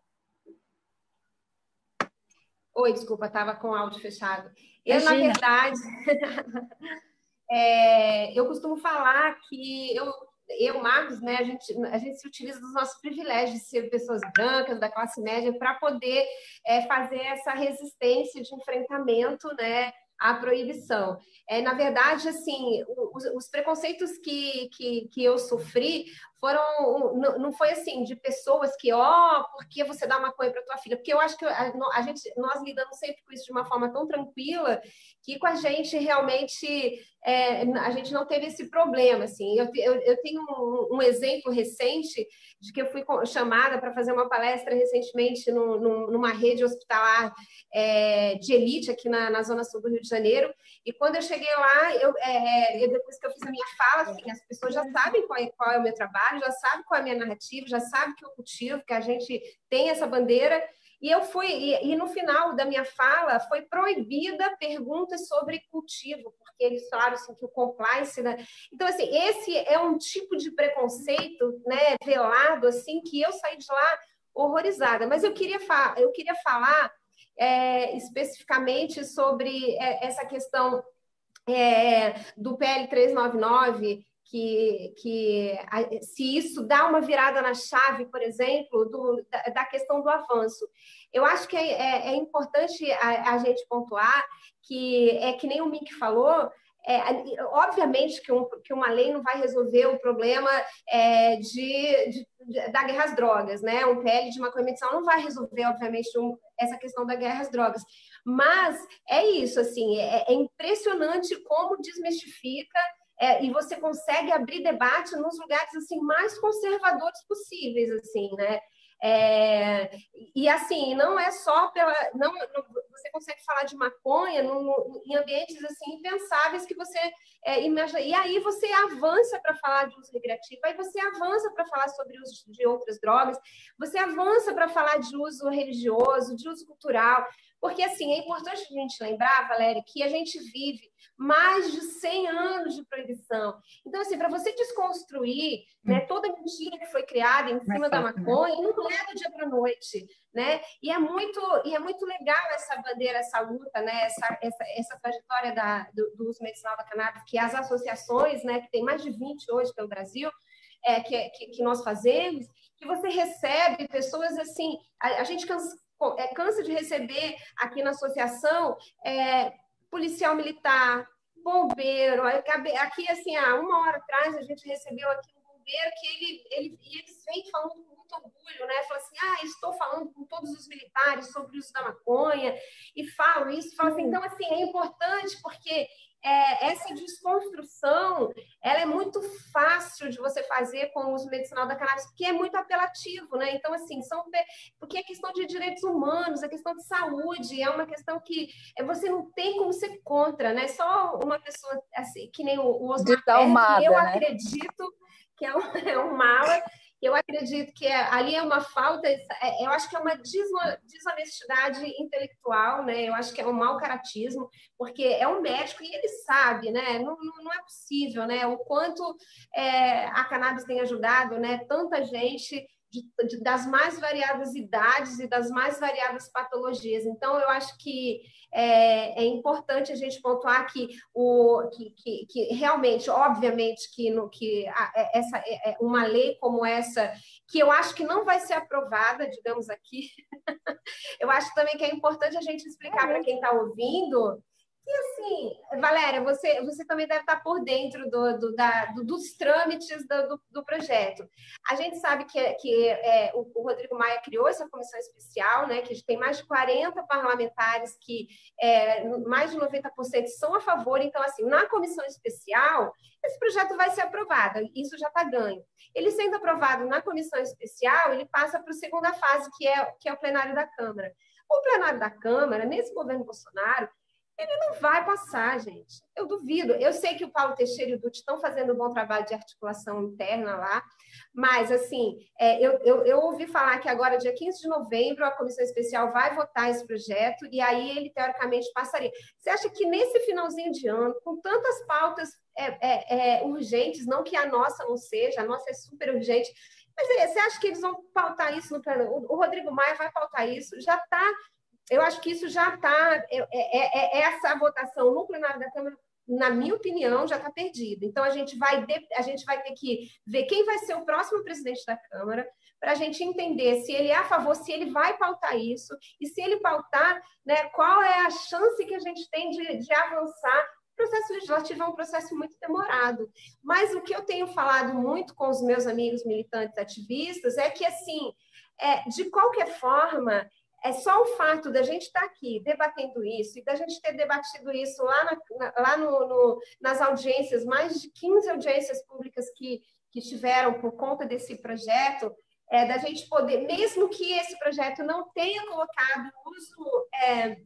Oi, desculpa, estava com o áudio fechado. Eu, Imagina. na verdade, é, eu costumo falar que eu, eu, Marcos, né, a gente, a gente se utiliza dos nossos privilégios de ser pessoas brancas, da classe média, para poder é, fazer essa resistência de enfrentamento, né, à proibição. É, na verdade, assim, os, os preconceitos que, que, que eu sofri foram não, foi assim de pessoas que ó oh, por que você dá maconha para tua filha? Porque eu acho que a, a, gente nós lidamos sempre com isso de uma forma tão tranquila que com a gente realmente é, a gente não teve esse problema assim. Eu, eu, eu tenho um, um, exemplo recente de que eu fui chamada para fazer uma palestra recentemente no, no, numa rede hospitalar é, de elite aqui na, na zona sul do Rio de Janeiro. E quando eu cheguei lá eu, é, eu depois que eu fiz a minha fala assim, as pessoas já sabem qual é, qual é o meu trabalho já sabe qual é a minha narrativa, já sabe que eu cultivo, que a gente tem essa bandeira. E eu fui, e, e, no final da minha fala foi proibida perguntas sobre cultivo, porque eles falaram assim que o compliance. Né? Então, assim, esse é um tipo de preconceito né, velado, assim, que eu saí de lá horrorizada. Mas eu queria, eu queria falar é, especificamente sobre é, essa questão é, do PL 399 que, que se isso dá uma virada na chave, por exemplo, do, da, da, questão do avanço. Eu acho que é, é, é importante a, a, gente pontuar que é que nem o Mink falou. É, obviamente que, um, que, uma lei não vai resolver o problema é, de, de, da guerra às drogas, né? Um PL de maconha medicinal não vai resolver, obviamente, um, essa questão da guerra às drogas. Mas é isso, assim, é, é impressionante como desmistifica é, e você consegue abrir debate nos lugares assim mais conservadores possíveis, assim, né? É, e assim, não é só pela. Não, não, você consegue falar de maconha no, no, em ambientes assim impensáveis que você é, imagina. E aí você avança para falar de uso recreativo, aí você avança para falar sobre uso de outras drogas, você avança para falar de uso religioso, de uso cultural. Porque, assim, é importante a gente lembrar, Valéria, que a gente vive mais de 100 anos de proibição. Então, assim, para você desconstruir né, hum. toda a mentira que foi criada em cima da né? maconha, não é do dia para a noite, né? E é muito e é muito legal essa bandeira, essa luta, né? Essa, essa, essa trajetória da, do, do uso medicinal da cannabis, que as associações, né, que tem mais de 20 hoje pelo Brasil, é, que, que, que nós fazemos, que você recebe pessoas assim, a, a gente cansa, é, cansa de receber aqui na associação é, policial militar, bombeiro. Aqui, assim, há uma hora atrás, a gente recebeu aqui um bombeiro que ele, ele, eles vêm falando com muito orgulho, né? Falou assim, ah, estou falando com todos os militares sobre o uso da maconha, e falo isso, falo assim, então, assim, é importante porque é, essa desconstrução ela é muito fácil de você fazer com o uso medicinal da cannabis, porque é muito apelativo, né? Então, assim, são porque é questão de direitos humanos, é questão de saúde, é uma questão que é, você não tem como ser contra, né? Só uma pessoa assim, que nem o, o Osmar Pérez, eu né? acredito que é um, é um mala eu acredito que é, ali é uma falta, é, eu acho que é uma desonestidade intelectual, né? Eu acho que é um mau caratismo, porque é um médico e ele sabe, né? Não, não é possível, né? O quanto é, a cannabis tem ajudado, né? Tanta gente de, de, das mais variadas idades e das mais variadas patologias. Então, eu acho que é, é importante a gente pontuar que, o, que, que, que realmente, obviamente, que, no, que a, é, essa, é, é, uma lei como essa, que eu acho que não vai ser aprovada, digamos aqui, eu acho também que é importante a gente explicar para quem está ouvindo e assim, Valéria, você, você também deve estar por dentro do, do, da, do, dos trâmites do, do, projeto. A gente sabe que, que é, o, o, Rodrigo Maia criou essa comissão especial, né, que tem mais de 40 parlamentares que é, mais de 90% são a favor. Então, assim, na comissão especial, esse projeto vai ser aprovado, isso já está ganho. Ele sendo aprovado na comissão especial, ele passa para a segunda fase, que é, que é o plenário da Câmara. O plenário da Câmara, nesse governo Bolsonaro, ele não vai passar, gente. Eu duvido. Eu sei que o Paulo Teixeira e o Dutti estão fazendo um bom trabalho de articulação interna lá, mas, assim, é, eu, eu, eu, ouvi falar que agora, dia 15 de novembro, a comissão especial vai votar esse projeto e aí ele, teoricamente, passaria. Você acha que nesse finalzinho de ano, com tantas pautas é, é, é urgentes, não que a nossa não seja, a nossa é super urgente, mas é, você acha que eles vão pautar isso no plano? O Rodrigo Maia vai pautar isso? Já está eu acho que isso já está. É, é, é, essa votação no plenário da Câmara, na minha opinião, já está perdida. Então, a gente, vai a gente vai ter que ver quem vai ser o próximo presidente da Câmara, para a gente entender se ele é a favor, se ele vai pautar isso, e se ele pautar, né, qual é a chance que a gente tem de, de avançar. O processo legislativo é um processo muito demorado. Mas o que eu tenho falado muito com os meus amigos militantes ativistas é que, assim, é, de qualquer forma, é só o fato da gente estar tá aqui debatendo isso e da gente ter debatido isso lá, na, lá no, no, nas audiências, mais de 15 audiências públicas que, que tiveram por conta desse projeto, é, da gente poder, mesmo que esse projeto não tenha colocado uso, é,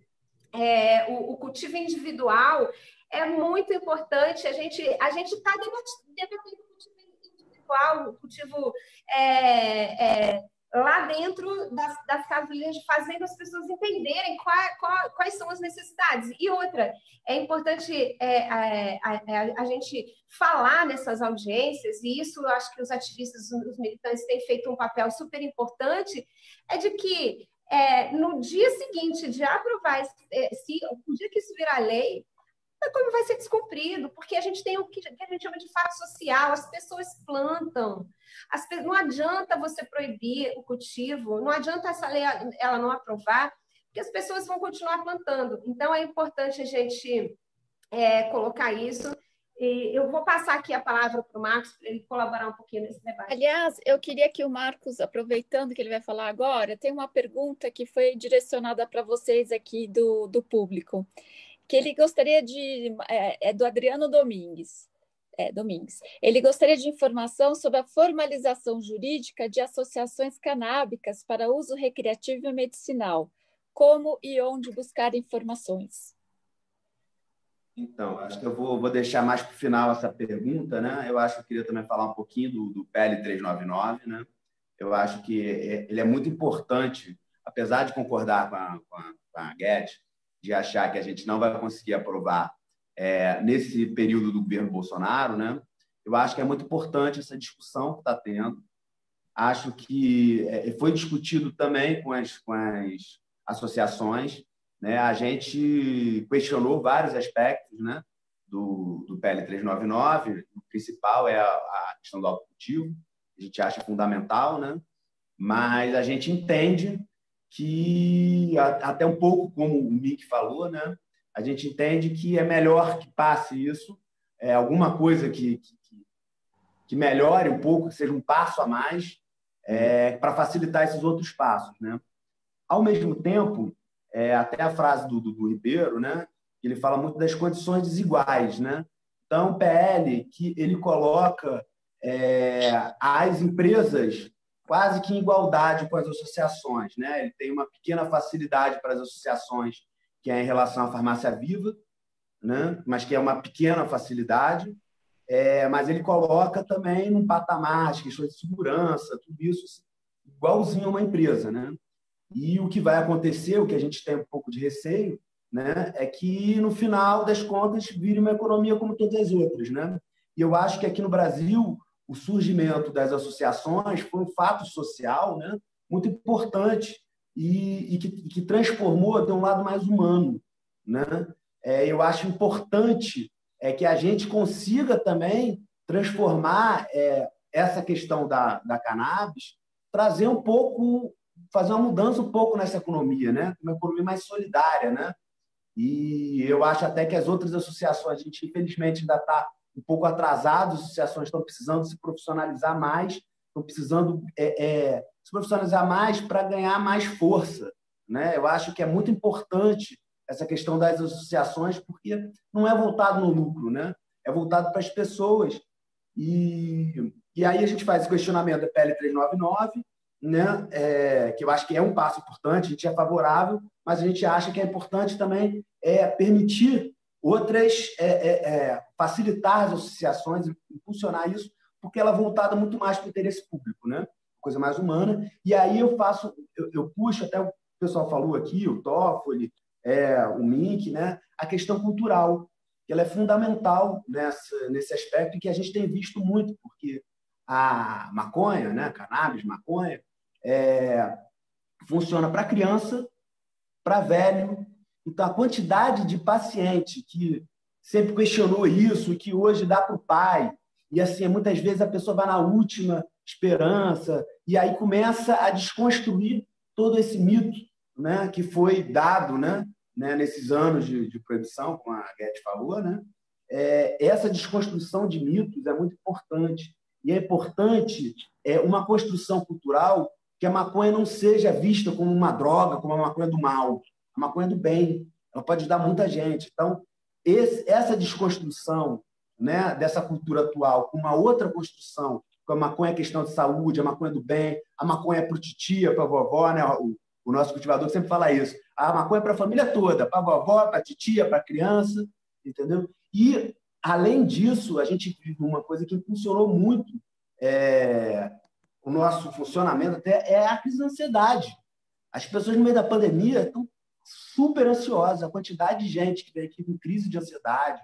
é, o, o, cultivo individual, é muito importante. A gente a gente está debatendo o cultivo individual, o cultivo é, é lá dentro das, das casas fazendo as pessoas entenderem qual, qual, quais são as necessidades. E outra, é importante é, é, é, a gente falar nessas audiências, e isso eu acho que os ativistas, os militantes têm feito um papel super importante, é de que é, no dia seguinte de aprovar, é, se, o dia que isso virar lei, como vai ser descumprido, porque a gente tem o que a gente chama de fato social, as pessoas plantam. As, não adianta você proibir o cultivo, não adianta essa lei ela não aprovar, porque as pessoas vão continuar plantando. Então, é importante a gente é, colocar isso. E eu vou passar aqui a palavra para o Marcos, para ele colaborar um pouquinho nesse debate. Aliás, eu queria que o Marcos, aproveitando que ele vai falar agora, tem uma pergunta que foi direcionada para vocês aqui do, do público que ele gostaria de. É, é do Adriano Domingues. é, Domingues. Ele gostaria de informação sobre a formalização jurídica de associações canábicas para uso recreativo e medicinal. Como e onde buscar informações? Então, acho que eu vou, vou deixar mais para o final essa pergunta, né? Eu acho que eu queria também falar um pouquinho do, do PL 399, né? Eu acho que é, ele é muito importante, apesar de concordar com a, com a, com a Guedes, de achar que a gente não vai conseguir aprovar é, nesse período do governo Bolsonaro, né? Eu acho que é muito importante essa discussão que está tendo. Acho que é, foi discutido também com as, com as associações. Né? A gente questionou vários aspectos né? do, do PL 399. O principal é a, a questão do autocultivo, a gente acha fundamental, né? mas a gente entende que, até um pouco como o Mick falou, né? a gente entende que é melhor que passe isso, é alguma coisa que, que, que melhore um pouco, que seja um passo a mais, é, para facilitar esses outros passos. Né? Ao mesmo tempo, é, até a frase do, do, do Ribeiro, né? ele fala muito das condições desiguais. Né? Então, PL, que ele coloca é, as empresas quase que em igualdade com as associações. Né? Ele tem uma pequena facilidade para as associações que é em relação à farmácia viva, né? mas que é uma pequena facilidade. É, mas ele coloca também num patamar de questões de segurança, tudo isso igualzinho a uma empresa. Né? E o que vai acontecer, o que a gente tem um pouco de receio, né, é que no final das contas vire uma economia como todas as outras. Né? E eu acho que aqui no Brasil o surgimento das associações foi um fato social né, muito importante e, e que, que, transformou de um lado mais humano. Né? É, eu acho importante é que a gente consiga também transformar é, essa questão da, da cannabis, trazer um pouco, fazer uma mudança um pouco nessa economia, né? uma economia mais solidária. Né? E eu acho até que as outras associações, a gente infelizmente ainda está um pouco atrasado, as associações estão precisando se profissionalizar mais, estão precisando é, é, se profissionalizar mais para ganhar mais força. Né? Eu acho que é muito importante essa questão das associações, porque não é voltado no lucro, né? é voltado para as pessoas. E, e aí a gente faz esse questionamento da PL 399, né? É, que eu acho que é um passo importante, a gente é favorável, mas a gente acha que é importante também é, permitir outras, é, é, é facilitar as associações, impulsionar isso, porque ela é voltada muito mais para o interesse público. Né? coisa mais humana. E aí eu faço, eu, eu puxo, até o pessoal falou aqui, o Toffoli, é, o Mink, né? a questão cultural, que ela é fundamental nessa, nesse aspecto que a gente tem visto muito, porque a maconha, né? cannabis, maconha, é, funciona para criança, para velho. Então, a quantidade de paciente que sempre questionou isso, que hoje dá para o pai, e assim, muitas vezes a pessoa vai na última esperança, e aí começa a desconstruir todo esse mito né, que foi dado né, né, nesses anos de, de proibição, como a Guedes falou. Né? É, essa desconstrução de mitos é muito importante. E é importante é, uma construção cultural que a maconha não seja vista como uma droga, como a maconha do mal. A maconha do bem. Ela pode ajudar muita gente. Então, esse, essa desconstrução né, dessa cultura atual com uma outra construção a maconha é questão de saúde, a maconha é do bem, a maconha é para o titia, para a vovó, né? O, o, nosso cultivador sempre fala isso. A maconha é para a família toda, para a vovó, para a titia, para a criança, entendeu? E, além disso, a gente vive uma coisa que funcionou muito é, o nosso funcionamento até é a crise de ansiedade. As pessoas, no meio da pandemia, estão super ansiosas. A quantidade de gente que vem aqui com crise de ansiedade,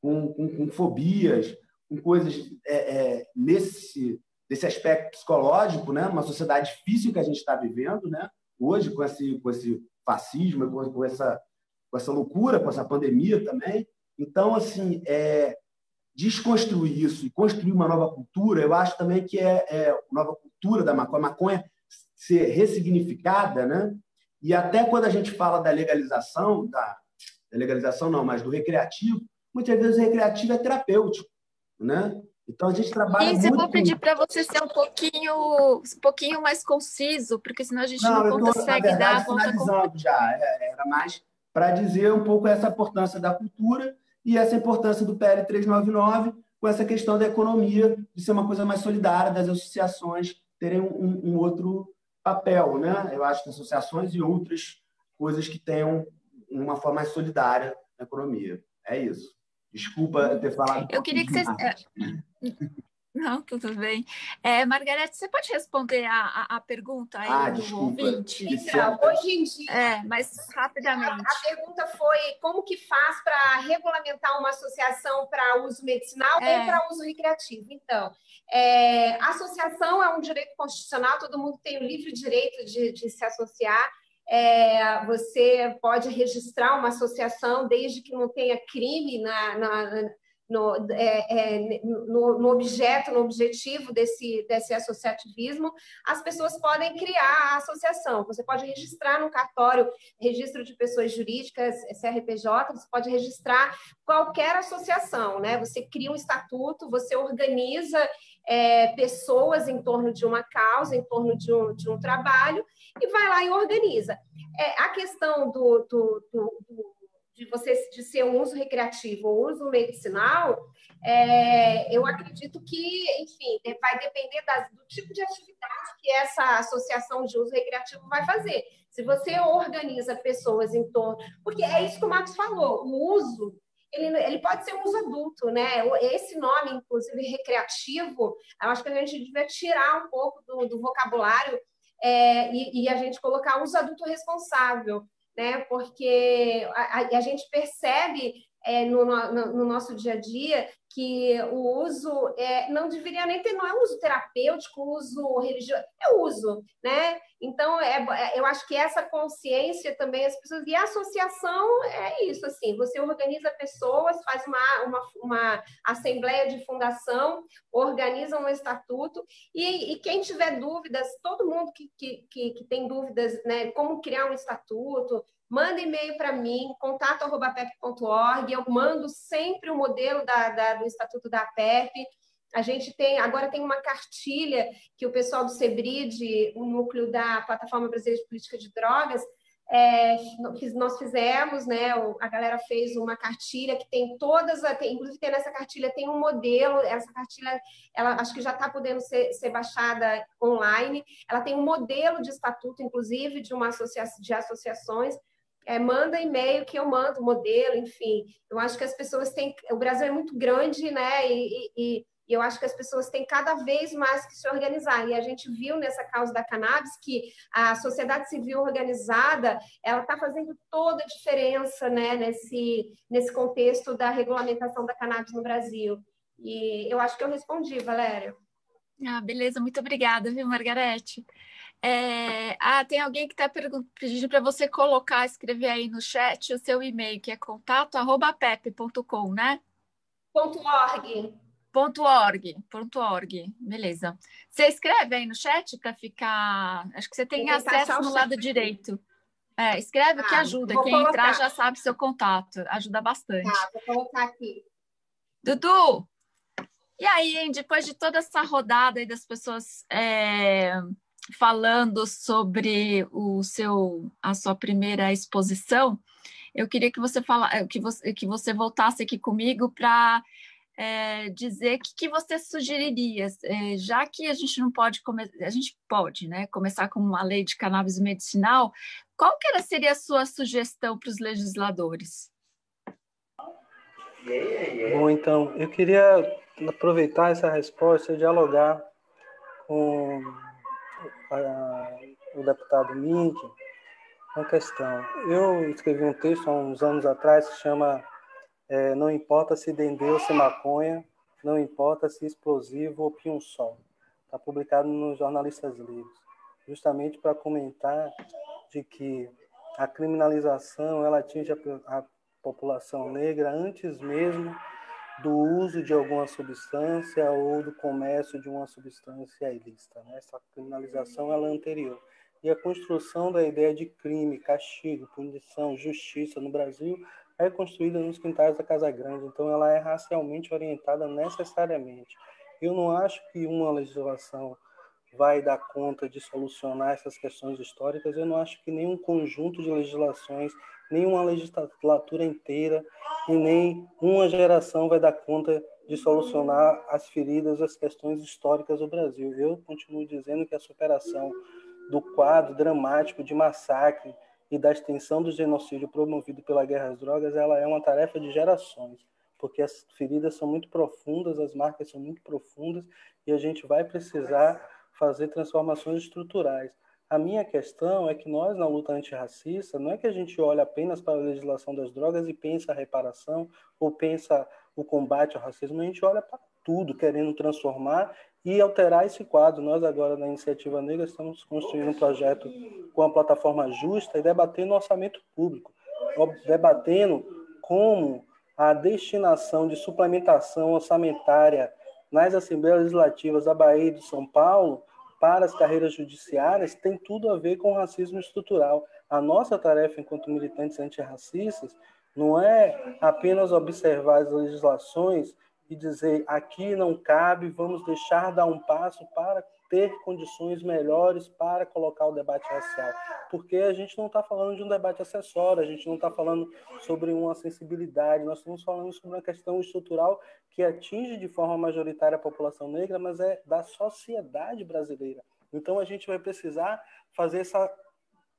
com, com, com fobias, com coisas é, é, nesse, nesse aspecto psicológico, né? uma sociedade difícil que a gente está vivendo né? hoje, com esse, com esse fascismo, com, com, essa, com essa loucura, com essa pandemia também. Então, assim, é, desconstruir isso e construir uma nova cultura, eu acho também que é, é nova cultura da maconha, a maconha ser ressignificada, né? E até quando a gente fala da legalização, da, da legalização não, mas do recreativo, muitas vezes o recreativo é terapêutico né? Então a gente trabalha Isso, muito... eu vou pedir para você ser um pouquinho, um pouquinho mais conciso, porque senão a gente não, não consegue tô, verdade, dar a com... já. É, era mais para dizer um pouco essa importância da cultura e essa importância do PL 399 com essa questão da economia, de ser uma coisa mais solidária, das associações terem um, um outro papel. Né? Eu acho que associações e outras coisas que tenham uma forma mais solidária na economia. É isso. Desculpa ter falado. Eu queria que vocês. Não, tudo bem. É, Margarete, você pode responder a, a, a pergunta aí ah, do desculpa. ouvinte? Então, hoje em dia. É, mas rapidamente. A pergunta foi como que faz para regulamentar uma associação para uso medicinal É. ou para uso recreativo. Então, é, associação é um direito constitucional, todo mundo tem o livre direito de, de se associar. É, você pode registrar uma associação desde que não tenha crime na, na- no, é, é, no- no objeto, no objetivo desse, desse associativismo. As pessoas podem criar a associação. Você pode registrar no cartório registro de pessoas jurídicas, CRPJ, você pode registrar qualquer associação, né? Você cria um estatuto, você organiza é, pessoas em torno de uma causa, em torno de um, de um trabalho, e vai lá e organiza. É, a questão do, do- do- de você de ser um uso recreativo ou uso medicinal, é, eu acredito que, enfim, de- vai depender das- do tipo de atividade que essa associação de uso recreativo vai fazer. Se você organiza pessoas em torno. Porque é isso que o Marcos falou, o uso. Ele, ele pode ser um uso adulto, né? Esse nome, inclusive, recreativo, eu acho que a gente devia tirar um pouco do, do vocabulário é, e, e a gente colocar uso adulto responsável, né? Porque a, a- a gente percebe é, no, no- no nosso dia a dia que o uso é, não deveria nem ter, não é uso terapêutico, uso religioso, é uso, né? Então, é, é- eu acho que essa consciência também as pessoas e a associação é isso, assim, você organiza pessoas, faz uma, uma, uma assembleia de fundação, organiza um estatuto e, e quem tiver dúvidas, todo mundo que, que, que, que tem dúvidas, né, como criar um estatuto, manda e-mail para mim, contato.pep.org, eu mando sempre o modelo da, da- do Estatuto da PEP. A gente tem, agora tem uma cartilha que o pessoal do SEBRID, o núcleo da Plataforma Brasileira de Política de Drogas, é, nós fizemos, né? A galera fez uma cartilha que tem todas, tem- inclusive tem nessa cartilha tem um modelo. Essa cartilha, ela acho que já está podendo ser, ser baixada online. Ela tem um modelo de estatuto, inclusive de uma associação de associações. É, manda e-mail que eu mando modelo, enfim. Eu acho que as pessoas têm. O Brasil é muito grande, né? E, e- e eu acho que as pessoas têm cada vez mais que se organizar. E a gente viu nessa causa da cannabis que a sociedade civil organizada ela está fazendo toda a diferença, né? Nesse, nesse contexto da regulamentação da cannabis no Brasil. E eu acho que eu respondi, Valéria. Ah, beleza, muito obrigada, viu, Margarete? É, Ah, tem alguém que está pedindo para você colocar, escrever aí no chat o seu e-mail, que é contato@pep.com, né? Ponto .org. Ponto .org, ponto .org, beleza. Você escreve aí no chat para ficar. Acho que você tem acesso no lado direito. É, escreve que Tá, ajuda. Quem colocar. entrar já sabe seu contato, ajuda bastante. Tá, vou colocar aqui. Dudu, e aí, hein, depois de toda essa rodada aí das pessoas é, falando sobre o seu, a sua primeira exposição, eu queria que você fala, eh, que você, que você voltasse aqui comigo para dizer o que, que você sugeriria, eh, já que a gente não pode começar, a gente pode, né, começar com uma lei de cannabis medicinal, qual que era, seria a sua sugestão para os legisladores? Bom, então, eu queria aproveitar essa resposta e dialogar com a- o deputado Mink uma questão. Eu escrevi um texto há uns anos atrás que chama é, Não importa se dendê ou se maconha, não importa se explosivo ou pinho-sol. Está publicado nos Jornalistas Livres, justamente para comentar de que a criminalização ela atinge a, a população negra antes mesmo do uso de alguma substância ou do comércio de uma substância ilícita. Né? Essa criminalização ela é anterior. E a construção da ideia de crime, castigo, punição, justiça no Brasil é construída nos quintais da Casa Grande, então ela é racialmente orientada necessariamente. Eu não acho que uma legislação vai dar conta de solucionar essas questões históricas, eu não acho que nenhum conjunto de legislações, nenhuma legislatura inteira e nem uma geração vai dar conta de solucionar as feridas, as questões históricas do Brasil. Eu continuo dizendo que a superação do quadro dramático de massacre e da extensão do genocídio promovido pela guerra às drogas, ela é uma tarefa de gerações, porque as feridas são muito profundas, as marcas são muito profundas e a gente vai precisar fazer transformações estruturais. A minha questão é que nós, na luta antirracista, não é que a gente olha apenas para a legislação das drogas e pensa a reparação ou pensa o combate ao racismo, a gente olha para tudo, querendo transformar e alterar esse quadro. Nós, agora, na Iniciativa Negra, estamos construindo um projeto com a plataforma justa e debatendo o orçamento público, debatendo como a destinação de suplementação orçamentária nas Assembleias Legislativas da Bahia e de São Paulo para as carreiras judiciárias tem tudo a ver com o racismo estrutural. A nossa tarefa enquanto militantes antirracistas não é apenas observar as legislações e dizer aqui não cabe, vamos deixar dar um passo para ter condições melhores para colocar o debate racial. Porque a gente não está falando de um debate acessório, a gente não está falando sobre uma sensibilidade, nós estamos falando sobre uma questão estrutural que atinge de forma majoritária a população negra, mas é da sociedade brasileira. Então a gente vai precisar fazer essa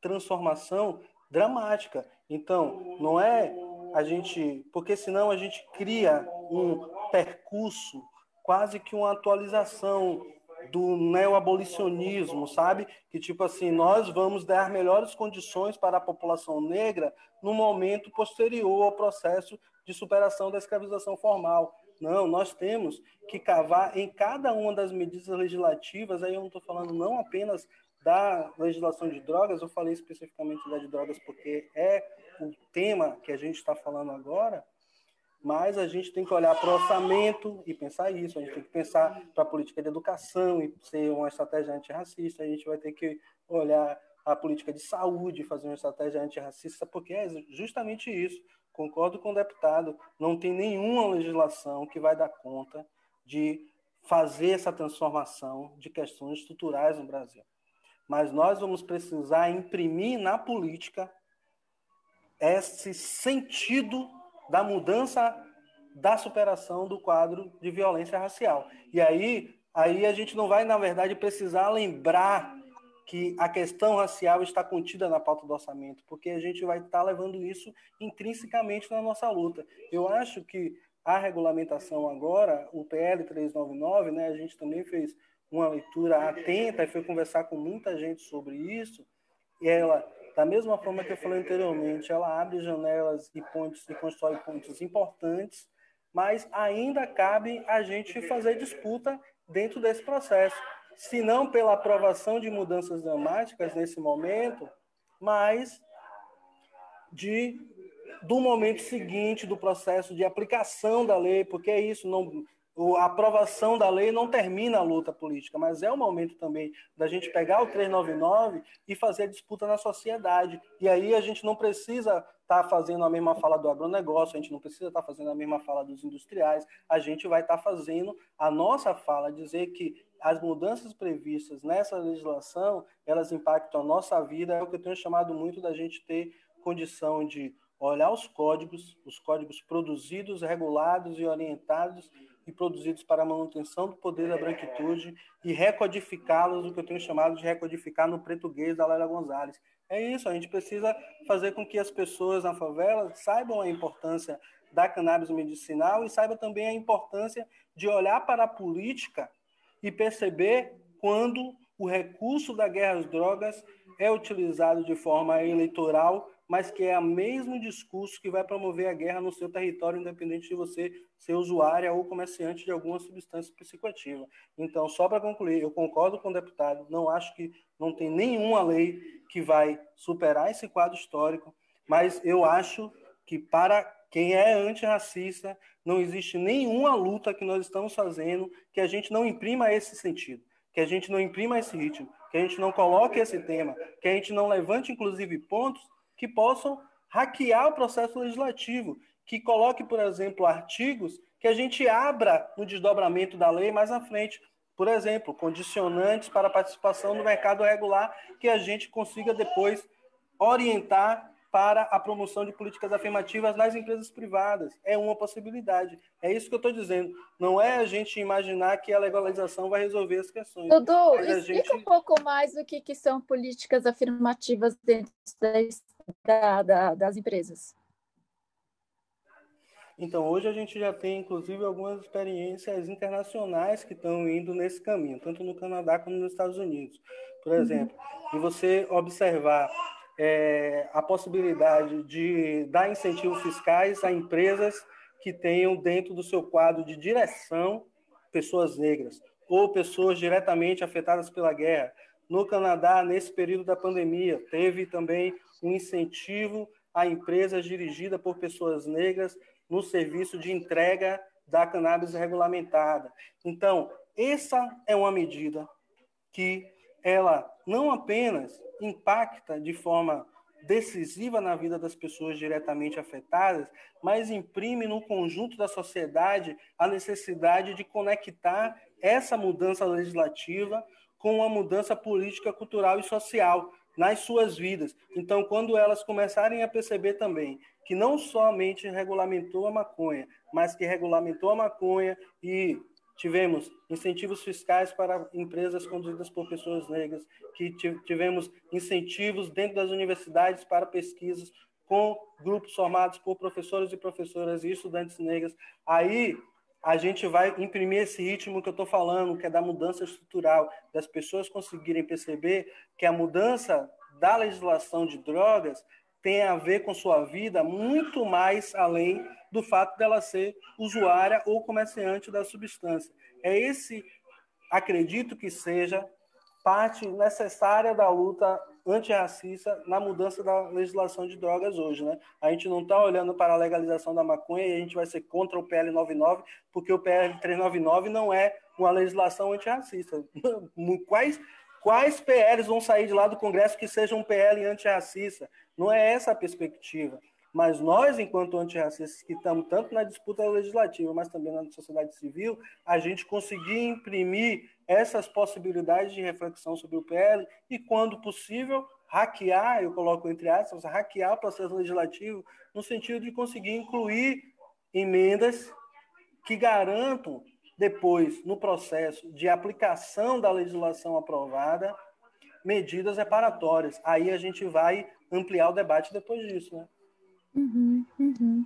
transformação dramática. Então, não é a gente, porque senão a gente cria um percurso, quase que uma atualização do neoabolicionismo, sabe? Que tipo assim, nós vamos dar melhores condições para a população negra no momento posterior ao processo de superação da escravização formal. Não, nós temos que cavar em cada uma das medidas legislativas, aí eu não estou falando não apenas da legislação de drogas, eu falei especificamente da de drogas porque é o tema que a gente está falando agora, mas a gente tem que olhar para o orçamento e pensar isso, a gente tem que pensar para a política de educação e ser uma estratégia antirracista, a gente vai ter que olhar a política de saúde, fazer uma estratégia antirracista, porque é justamente isso. Concordo com o deputado, não tem nenhuma legislação que vai dar conta de fazer essa transformação de questões estruturais no Brasil. Mas nós vamos precisar imprimir na política esse sentido da mudança da superação do quadro de violência racial. E aí, aí a gente não vai, na verdade, precisar lembrar que a questão racial está contida na pauta do orçamento, porque a gente vai estar levando isso intrinsecamente na nossa luta. Eu acho que a regulamentação agora, o PL 399, né, a gente também fez uma leitura atenta e foi conversar com muita gente sobre isso, e ela da mesma forma que eu falei anteriormente, ela abre janelas e pontes e constrói pontos importantes, mas ainda cabe a gente fazer disputa dentro desse processo. Se não pela aprovação de mudanças dramáticas nesse momento, mas de do momento seguinte do processo de aplicação da lei, porque é isso, não, a aprovação da lei não termina a luta política, mas é o momento também da gente pegar o 399 e fazer a disputa na sociedade. E aí a gente não precisa estar tá fazendo a mesma fala do agronegócio, a gente não precisa estar tá fazendo a mesma fala dos industriais, a gente vai estar tá fazendo a nossa fala, dizer que as mudanças previstas nessa legislação, elas impactam a nossa vida, é o que eu tenho chamado muito da gente ter condição de olhar os códigos, os códigos produzidos, regulados e orientados e produzidos para a manutenção do poder da branquitude e recodificá-los, o que eu tenho chamado de recodificar no português da Lélia Gonzalez. É isso, a gente precisa fazer com que as pessoas na favela saibam a importância da cannabis medicinal e saibam também a importância de olhar para a política e perceber quando o recurso da guerra às drogas é utilizado de forma eleitoral mas que é o mesmo discurso que vai promover a guerra no seu território, independente de você ser usuária ou comerciante de alguma substância psicoativa. Então, só para concluir, eu concordo com o deputado, não acho que não tem nenhuma lei que vai superar esse quadro histórico, mas eu acho que para quem é antirracista, não existe nenhuma luta que nós estamos fazendo que a gente não imprima esse sentido, que a gente não imprima esse ritmo, que a gente não coloque esse tema, que a gente não levante, inclusive, pontos que possam hackear o processo legislativo, que coloque, por exemplo, artigos que a gente abra no desdobramento da lei mais à frente. Por exemplo, condicionantes para a participação no mercado regular, que a gente consiga depois orientar para a promoção de políticas afirmativas nas empresas privadas. É uma possibilidade. É isso que eu estou dizendo. Não é a gente imaginar que a legalização vai resolver as questões. Dudu, explica gente... um pouco mais o que, que são políticas afirmativas dentro da, da, das empresas. Então, hoje a gente já tem, inclusive, algumas experiências internacionais que estão indo nesse caminho, tanto no Canadá como nos Estados Unidos. Por uhum. exemplo, uhum. e você observar é, a possibilidade de dar incentivos fiscais a empresas que tenham dentro do seu quadro de direção pessoas negras ou pessoas diretamente afetadas pela guerra. No Canadá, nesse período da pandemia, teve também um incentivo a empresas dirigidas por pessoas negras no serviço de entrega da cannabis regulamentada. Então, essa é uma medida que ela não apenas impacta de forma decisiva na vida das pessoas diretamente afetadas, mas imprime no conjunto da sociedade a necessidade de conectar essa mudança legislativa com uma mudança política, cultural e social nas suas vidas. Então, quando elas começarem a perceber também que não somente regulamentou a maconha, mas que regulamentou a maconha e tivemos incentivos fiscais para empresas conduzidas por pessoas negras, que tivemos incentivos dentro das universidades para pesquisas com grupos formados por professores e professoras e estudantes negras. Aí a gente vai imprimir esse ritmo que eu estou falando, que é da mudança estrutural, das pessoas conseguirem perceber que a mudança da legislação de drogas tem a ver com sua vida muito mais além do fato dela ser usuária ou comerciante da substância. É esse, acredito que seja, parte necessária da luta antirracista na mudança da legislação de drogas hoje. Né? A gente não está olhando para a legalização da maconha e a gente vai ser contra o PL 99, porque o PL 399 não é uma legislação antirracista. Quais, quais PLs vão sair de lá do Congresso que sejam um PL antirracista? Não é essa a perspectiva. Mas nós, enquanto antirracistas, que estamos tanto na disputa legislativa, mas também na sociedade civil, a gente conseguir imprimir essas possibilidades de reflexão sobre o PL e, quando possível, hackear, eu coloco entre aspas, hackear o processo legislativo no sentido de conseguir incluir emendas que garantam depois, no processo de aplicação da legislação aprovada, medidas reparatórias. Aí a gente vai ampliar o debate depois disso, né? Uhum, uhum.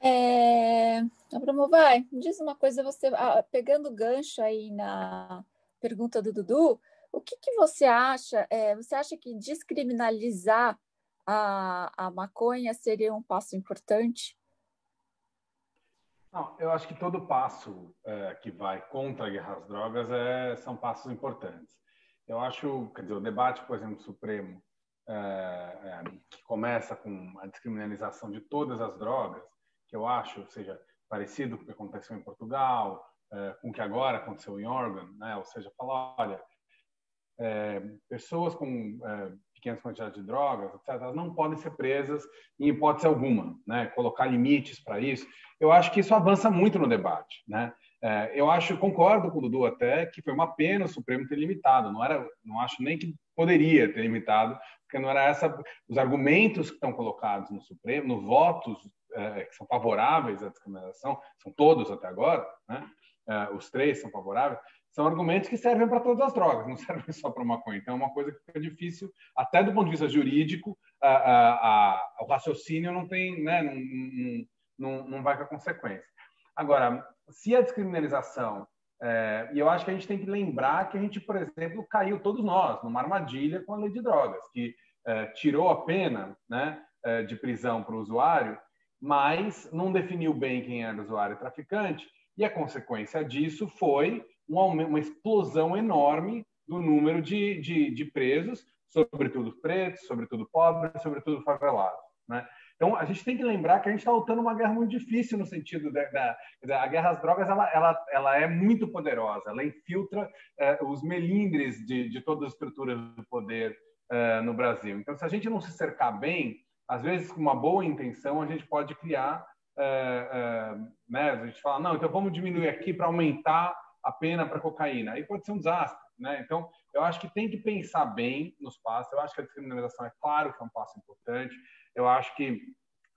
É... Abramo, vai, diz uma coisa, você ah, pegando gancho aí na pergunta do Dudu, o que, que você acha? É, você acha que descriminalizar a, a maconha seria um passo importante? Não, eu acho que todo passo é, que vai contra a guerra às drogas é, são passos importantes. Eu acho, quer dizer, o debate, por exemplo, Supremo é, é, que começa com a descriminalização de todas as drogas, que eu acho, seja, parecido com o que aconteceu em Portugal, é, com o que agora aconteceu em Oregon, né? ou seja, falar, olha, é, pessoas com é, pequenas quantidades de drogas, etc., elas não podem ser presas em hipótese alguma, né? colocar limites para isso. Eu acho que isso avança muito no debate. Né? É, eu acho, concordo com o Dudu até, que foi uma pena o Supremo ter limitado. Não era, não acho nem que poderia ter limitado, porque não era essa os argumentos que estão colocados no Supremo, nos votos é, que são favoráveis à discriminação, são todos até agora, né? É, os três são favoráveis, são argumentos que servem para todas as drogas, não servem só para maconha. Então, é uma coisa que fica difícil, até do ponto de vista jurídico, a, a, a, o raciocínio não tem, né, não, não, não vai com a consequência. Agora, se a descriminalização é, e eu acho que a gente tem que lembrar que a gente, por exemplo, caiu todos nós numa armadilha com a lei de drogas, que tirou a pena né, é, de prisão para o usuário, mas não definiu bem quem era usuário e traficante, e a consequência disso foi uma, explosão enorme do número de, de, de presos, sobretudo pretos, sobretudo pobres, sobretudo favelados. Né? Então, a gente tem que lembrar que a gente está lutando uma guerra muito difícil no sentido da, da, da guerra às drogas, ela, ela, ela é muito poderosa, ela infiltra eh, os melindres de, de todas as estruturas do poder eh, no Brasil. Então, se a gente não se cercar bem, às vezes com uma boa intenção, a gente pode criar, eh, né? A gente fala, não, então vamos diminuir aqui para aumentar a pena para cocaína. Aí pode ser um desastre, né? Então, eu acho que tem que pensar bem nos passos. Eu acho que a descriminalização é claro que é um passo importante. Eu acho que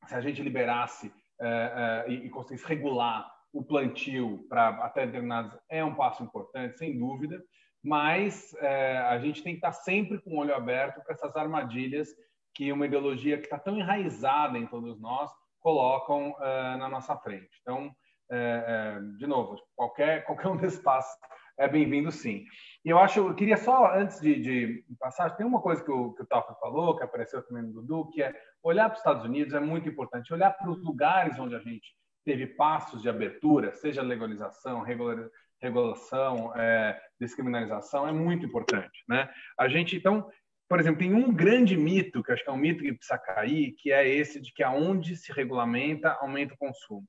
se a gente liberasse é, é, e, conseguisse regular o plantio para até determinados é um passo importante, sem dúvida, mas é, a gente tem que estar sempre com o olho aberto para essas armadilhas que uma ideologia que está tão enraizada em todos nós colocam uh, na nossa frente. Então, uh, uh, de novo, qualquer, qualquer um desses passos é bem-vindo, sim. E eu acho, eu queria só, antes de, de passar, tem uma coisa que o, que o falou, que apareceu também no Dudu, que é olhar para os Estados Unidos é muito importante, olhar para os lugares onde a gente teve passos de abertura, seja legalização, regulação, é, descriminalização, é muito importante. Né? A gente, então, por exemplo, tem um grande mito, que acho que é um mito que precisa cair, que é esse de que aonde se regulamenta, aumenta o consumo.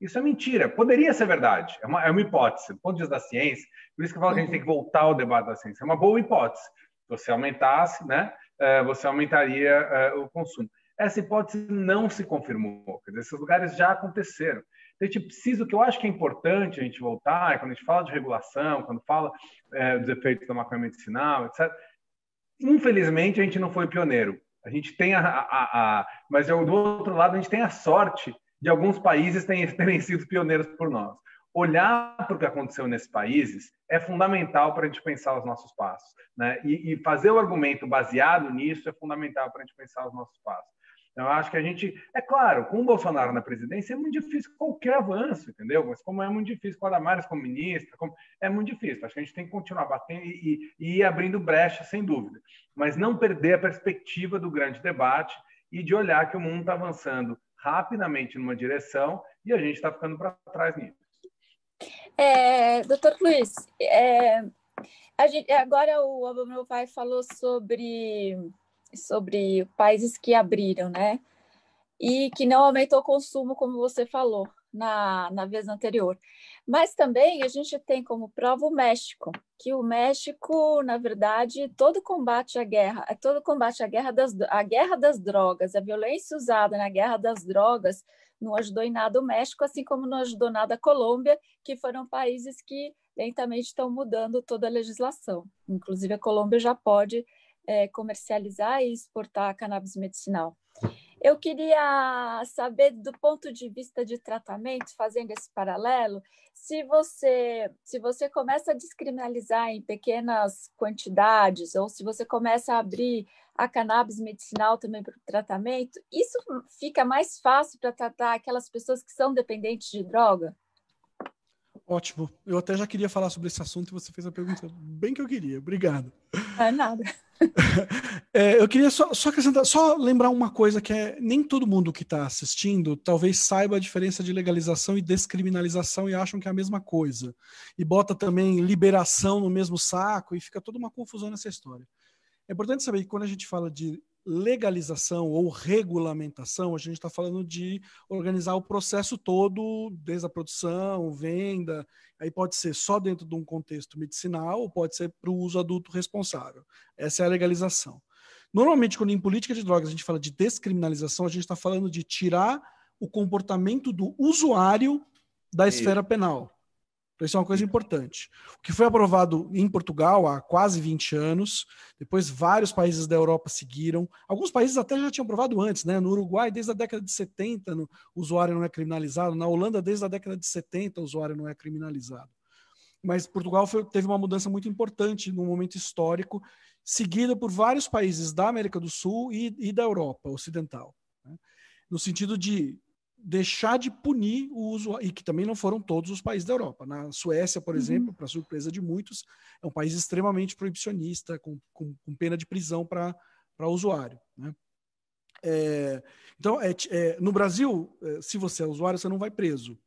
Isso é mentira. Poderia ser verdade. É uma, é uma hipótese. Do ponto de vista da ciência, por isso que eu falo que a gente tem que voltar ao debate da ciência. É uma boa hipótese. Se você aumentasse, né, é, você aumentaria é, o consumo. Essa hipótese não se confirmou. Dizer, esses lugares já aconteceram. Então, a gente precisa, o que eu acho que é importante a gente voltar, quando a gente fala de regulação, quando fala é, dos efeitos da maconha medicinal, etc. Infelizmente, a gente não foi pioneiro. A gente tem a, a, a mas do outro lado, a gente tem a sorte de alguns países terem, terem sido pioneiros por nós. Olhar para o que aconteceu nesses países é fundamental para a gente pensar os nossos passos. Né? E, e fazer o argumento baseado nisso é fundamental para a gente pensar os nossos passos. Então, acho que a gente, é claro, com o Bolsonaro na presidência é muito difícil qualquer avanço, entendeu? Mas como é muito difícil com a Damares como ministra, como, é muito difícil. Acho que a gente tem que continuar batendo e, e, e ir abrindo brecha, sem dúvida. Mas não perder a perspectiva do grande debate e de olhar que o mundo está avançando rapidamente numa direção e a gente está ficando para trás nisso. É, doutor Luiz, é, gente, agora o meu pai falou sobre, sobre países que abriram, né? E que não aumentou o consumo, como você falou na, na vez anterior. Mas também a gente tem como prova o México, que o México, na verdade, todo combate à guerra, é todo combate à guerra das, a guerra das drogas, a violência usada na guerra das drogas não ajudou em nada o México, assim como não ajudou nada a Colômbia, que foram países que lentamente estão mudando toda a legislação. Inclusive, a Colômbia já pode é, comercializar e exportar cannabis medicinal. Eu queria saber, do ponto de vista de tratamento, fazendo esse paralelo, se você, se você começa a descriminalizar em pequenas quantidades, ou se você começa a abrir a cannabis medicinal também para o tratamento, isso fica mais fácil para tratar aquelas pessoas que são dependentes de droga? Ótimo. Eu até já queria falar sobre esse assunto e você fez a pergunta bem que eu queria. Obrigado. É nada. é, eu queria só, só acrescentar, só lembrar uma coisa que é nem todo mundo que está assistindo talvez saiba a diferença de legalização e descriminalização e acham que é a mesma coisa. E bota também liberação no mesmo saco e fica toda uma confusão nessa história. É importante saber que quando a gente fala de legalização ou regulamentação, a gente está falando de organizar o processo todo, desde a produção, venda, aí pode ser só dentro de um contexto medicinal, ou pode ser para o uso adulto responsável. Essa é a legalização. Normalmente, quando em política de drogas a gente fala de descriminalização, a gente está falando de tirar o comportamento do usuário da esfera penal. Isso é uma coisa importante. O que foi aprovado em Portugal há quase 20 anos, depois vários países da Europa seguiram. Alguns países até já tinham aprovado antes, né? No Uruguai, desde a década de 70, no, o usuário não é criminalizado. Na Holanda, desde a década de 70, o usuário não é criminalizado. Mas Portugal foi, teve uma mudança muito importante num momento histórico, seguida por vários países da América do Sul e, e da Europa Ocidental. Né? No sentido de deixar de punir o uso e que também não foram todos os países da Europa. Na Suécia, por uhum. exemplo, para surpresa de muitos, é um país extremamente proibicionista, com, com, com pena de prisão para o usuário. Né? É, então, é, é, no Brasil, é, se você é usuário, você não vai preso.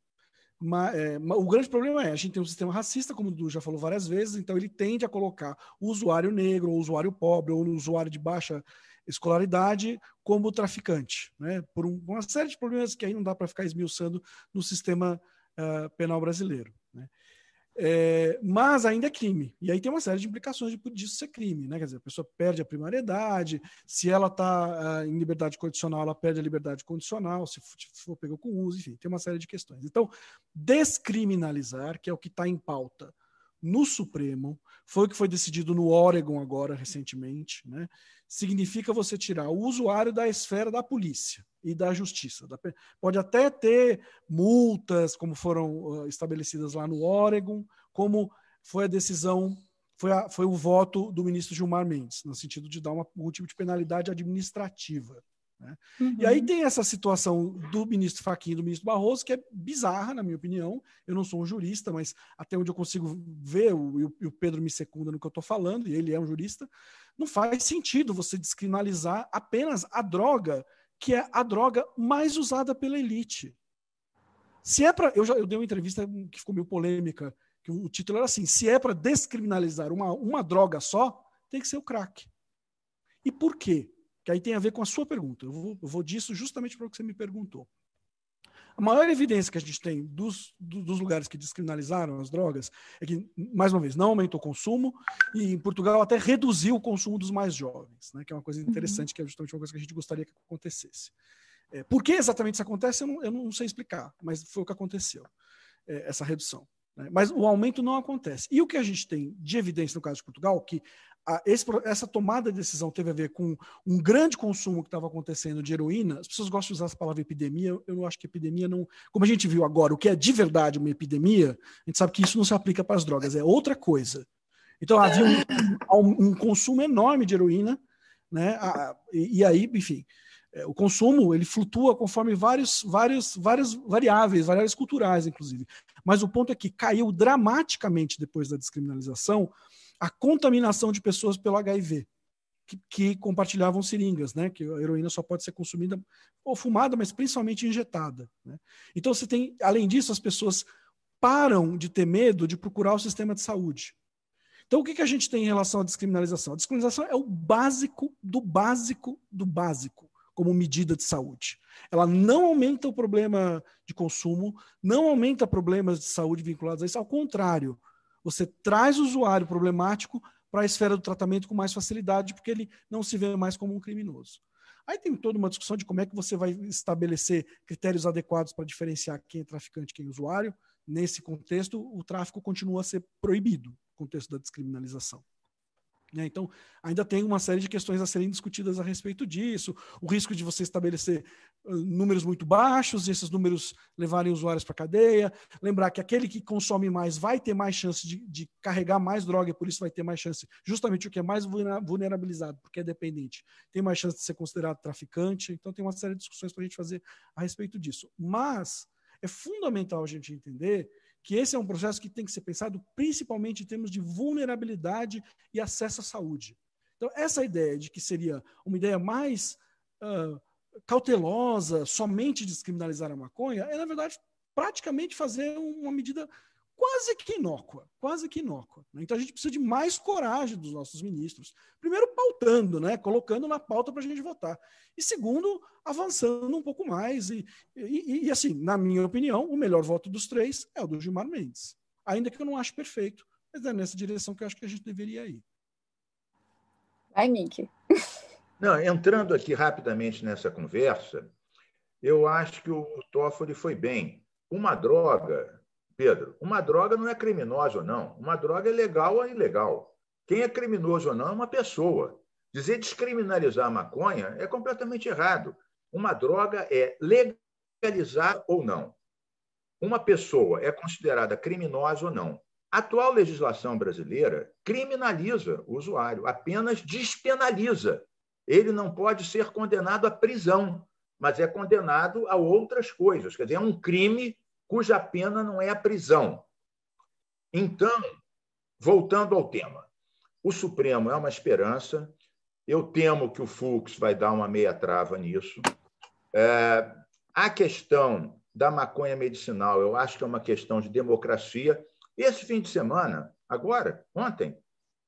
Mas, é, o grande problema é a gente tem um sistema racista, como o Du já falou várias vezes, então ele tende a colocar o usuário negro, ou o usuário pobre, ou o usuário de baixa escolaridade como traficante, né? por um, uma série de problemas que aí não dá para ficar esmiuçando no sistema uh, penal brasileiro. Né? É, mas ainda é crime. E aí tem uma série de implicações de, disso ser crime. Né? Quer dizer, a pessoa perde a primariedade, se ela está uh, em liberdade condicional, ela perde a liberdade condicional, se for, for pegou com uso, enfim, tem uma série de questões. Então, descriminalizar, que é o que está em pauta no Supremo, foi o que foi decidido no Oregon agora, recentemente, né? Significa você tirar o usuário da esfera da polícia e da justiça. Pode até ter multas, como foram estabelecidas lá no Oregon, como foi a decisão, foi, a, foi o voto do ministro Gilmar Mendes, no sentido de dar uma, um tipo de penalidade administrativa. Né? Uhum. E aí uhum. tem essa situação do ministro Fachin e do ministro Barroso, que é bizarra, na minha opinião. Eu não sou um jurista, mas até onde eu consigo ver, o, e o Pedro me secunda no que eu estou falando, e ele é um jurista, não faz sentido você descriminalizar apenas a droga, que é a droga mais usada pela elite. Se é para. Eu já eu dei uma entrevista que ficou meio polêmica, que o título era assim: se é para descriminalizar uma, uma droga só, tem que ser o crack. E por quê? Que aí tem a ver com a sua pergunta. Eu vou, eu vou disso justamente para o que você me perguntou. A maior evidência que a gente tem dos, dos lugares que descriminalizaram as drogas é que, mais uma vez, não aumentou o consumo e em Portugal até reduziu o consumo dos mais jovens, né, que é uma coisa interessante, uhum. que é justamente uma coisa que a gente gostaria que acontecesse. É, por que exatamente isso acontece, eu não, eu não sei explicar, mas foi o que aconteceu, é, essa redução. Né? Mas o aumento não acontece. E o que a gente tem de evidência no caso de Portugal, que a, esse, essa tomada de decisão teve a ver com um grande consumo que estava acontecendo de heroína. As pessoas gostam de usar essa palavra epidemia. Eu acho que epidemia não. Como a gente viu agora, o que é de verdade uma epidemia, a gente sabe que isso não se aplica para as drogas, é outra coisa. Então havia um, um, um consumo enorme de heroína, né? A, e, e, aí, enfim, é, o consumo ele flutua conforme vários, vários, várias variáveis, variáveis culturais, inclusive. Mas o ponto é que caiu dramaticamente depois da descriminalização a contaminação de pessoas pelo HIV, que, que, compartilhavam seringas, né? Que a heroína só pode ser consumida ou fumada, mas principalmente injetada. Né? Então você tem, além disso, as pessoas param de ter medo de procurar o sistema de saúde. Então, o que, que a gente tem em relação à descriminalização? A descriminalização é o básico do básico do básico como medida de saúde. Ela não aumenta o problema de consumo, não aumenta problemas de saúde vinculados a isso, ao contrário, você traz o usuário problemático para a esfera do tratamento com mais facilidade, porque ele não se vê mais como um criminoso. Aí tem toda uma discussão de como é que você vai estabelecer critérios adequados para diferenciar quem é traficante e quem é usuário. Nesse contexto, o tráfico continua a ser proibido, no contexto da descriminalização. Né? Então, ainda tem uma série de questões a serem discutidas a respeito disso, o risco de você estabelecer uh, números muito baixos e esses números levarem usuários para a cadeia. Lembrar que aquele que consome mais vai ter mais chance de, de, carregar mais droga e por isso vai ter mais chance, justamente o que é mais vulnerabilizado, porque é dependente, tem mais chance de ser considerado traficante. Então, tem uma série de discussões para a gente fazer a respeito disso. Mas é fundamental a gente entender que esse é um processo que tem que ser pensado principalmente em termos de vulnerabilidade e acesso à saúde. Então, essa ideia de que seria uma ideia mais uh, cautelosa, somente descriminalizar a maconha, é, na verdade, praticamente fazer uma medida quase que inócua, quase que inócua. Né? Então a gente precisa de mais coragem dos nossos ministros. Primeiro, pautando, né? colocando na pauta para a gente votar. E segundo, avançando um pouco mais. E, e, e, assim, na minha opinião, o melhor voto dos três é o do Gilmar Mendes. Ainda que eu não ache perfeito, mas é nessa direção que eu acho que a gente deveria ir. Vai, Mink. Não, entrando aqui rapidamente nessa conversa, eu acho que o Toffoli foi bem. Uma droga Pedro, uma droga não é criminosa ou não. Uma droga é legal ou ilegal. Quem é criminoso ou não é uma pessoa. Dizer descriminalizar a maconha é completamente errado. Uma droga é legalizar ou não. Uma pessoa é considerada criminosa ou não. A atual legislação brasileira criminaliza o usuário, apenas despenaliza. Ele não pode ser condenado à prisão, mas é condenado a outras coisas. Quer dizer, é um crime cuja pena não é a prisão. Então, voltando ao tema, o Supremo é uma esperança. Eu temo que o Fux vai dar uma meia trava nisso. É, a questão da maconha medicinal, eu acho que é uma questão de democracia. Esse fim de semana, agora, ontem,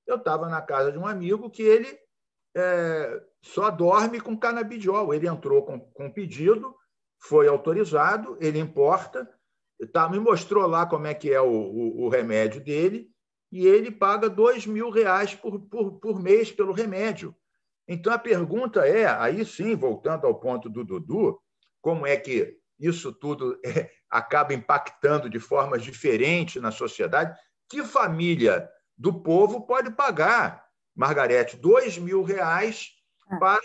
eu estava na casa de um amigo que ele é, só dorme com canabidiol. Ele entrou com, com pedido, foi autorizado, ele importa, tá, me mostrou lá como é que é o, o, o remédio dele e ele paga dois mil reais por, por, por mês pelo remédio. Então a pergunta é, aí sim, voltando ao ponto do Dudu, como é que isso tudo é, acaba impactando de formas diferentes na sociedade? Que família do povo pode pagar, Margarete, dois mil reais ah. para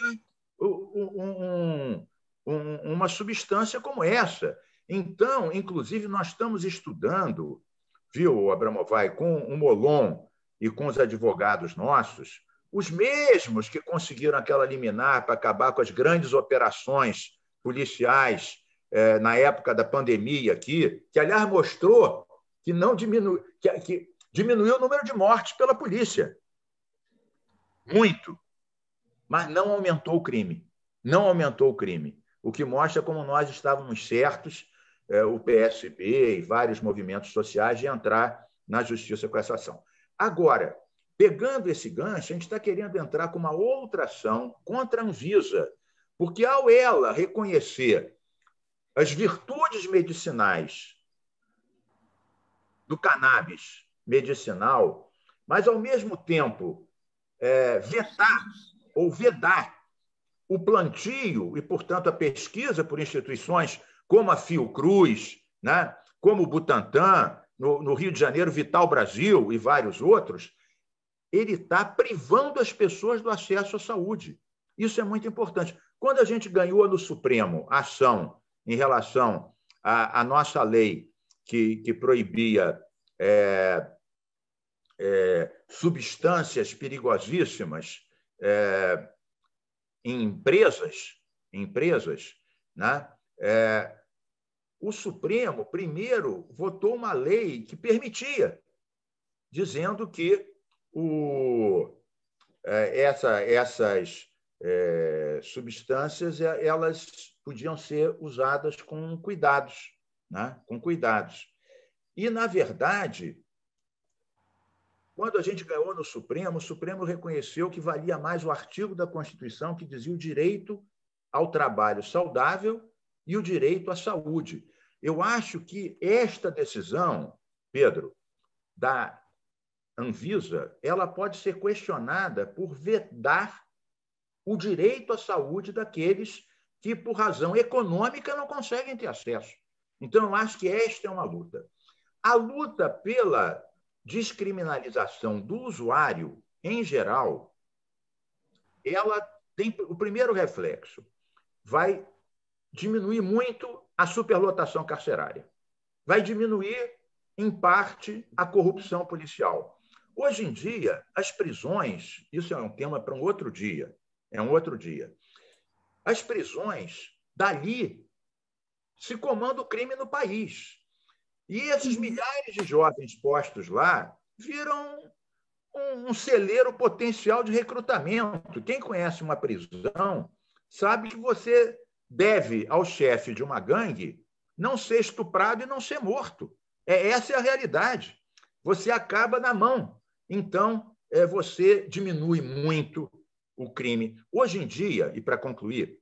um, um, uma substância como essa. Então, inclusive, nós estamos estudando, viu, Abramovai, com o Molon e com os advogados nossos, os mesmos que conseguiram aquela liminar para acabar com as grandes operações policiais é, na época da pandemia aqui, que, aliás, mostrou que não que, que diminuiu o número de mortes pela polícia. Muito. Mas não aumentou o crime. Não aumentou o crime. O que mostra como nós estávamos certos, o PSB e vários movimentos sociais, de entrar na justiça com essa ação. Agora, pegando esse gancho, a gente está querendo entrar com uma outra ação contra a Anvisa, porque ao ela reconhecer as virtudes medicinais do cannabis medicinal, mas ao mesmo tempo é, vetar ou vedar o plantio e, portanto, a pesquisa por instituições como a Fiocruz, né? como o Butantan, no, no Rio de Janeiro, Vital Brasil e vários outros, ele está privando as pessoas do acesso à saúde. Isso é muito importante. Quando a gente ganhou no Supremo a ação em relação à, à nossa lei que, que proibia é, é, substâncias perigosíssimas é, em empresas, empresas, né? É, o Supremo primeiro votou uma lei que permitia, dizendo que o, é, essa, essas é, substâncias é, elas podiam ser usadas com cuidados, né? com cuidados. E, na verdade, quando a gente ganhou no Supremo, o Supremo reconheceu que valia mais o artigo da Constituição que dizia o direito ao trabalho saudável e o direito à saúde. Eu acho que esta decisão, Pedro, da Anvisa, ela pode ser questionada por vedar o direito à saúde daqueles que, por razão econômica, não conseguem ter acesso. Então, eu acho que esta é uma luta. A luta pela descriminalização do usuário, em geral, ela tem o primeiro reflexo. Vai diminuir muito a superlotação carcerária. Vai diminuir, em parte, a corrupção policial. Hoje em dia, as prisões, isso é um tema para um outro dia, é um outro dia. As prisões, dali, se comanda o crime no país. E esses milhares de jovens postos lá viram um, um celeiro potencial de recrutamento. Quem conhece uma prisão sabe que você deve ao chefe de uma gangue não ser estuprado e não ser morto. É, essa é a realidade. Você acaba na mão. Então, é, você diminui muito o crime. Hoje em dia, e para concluir,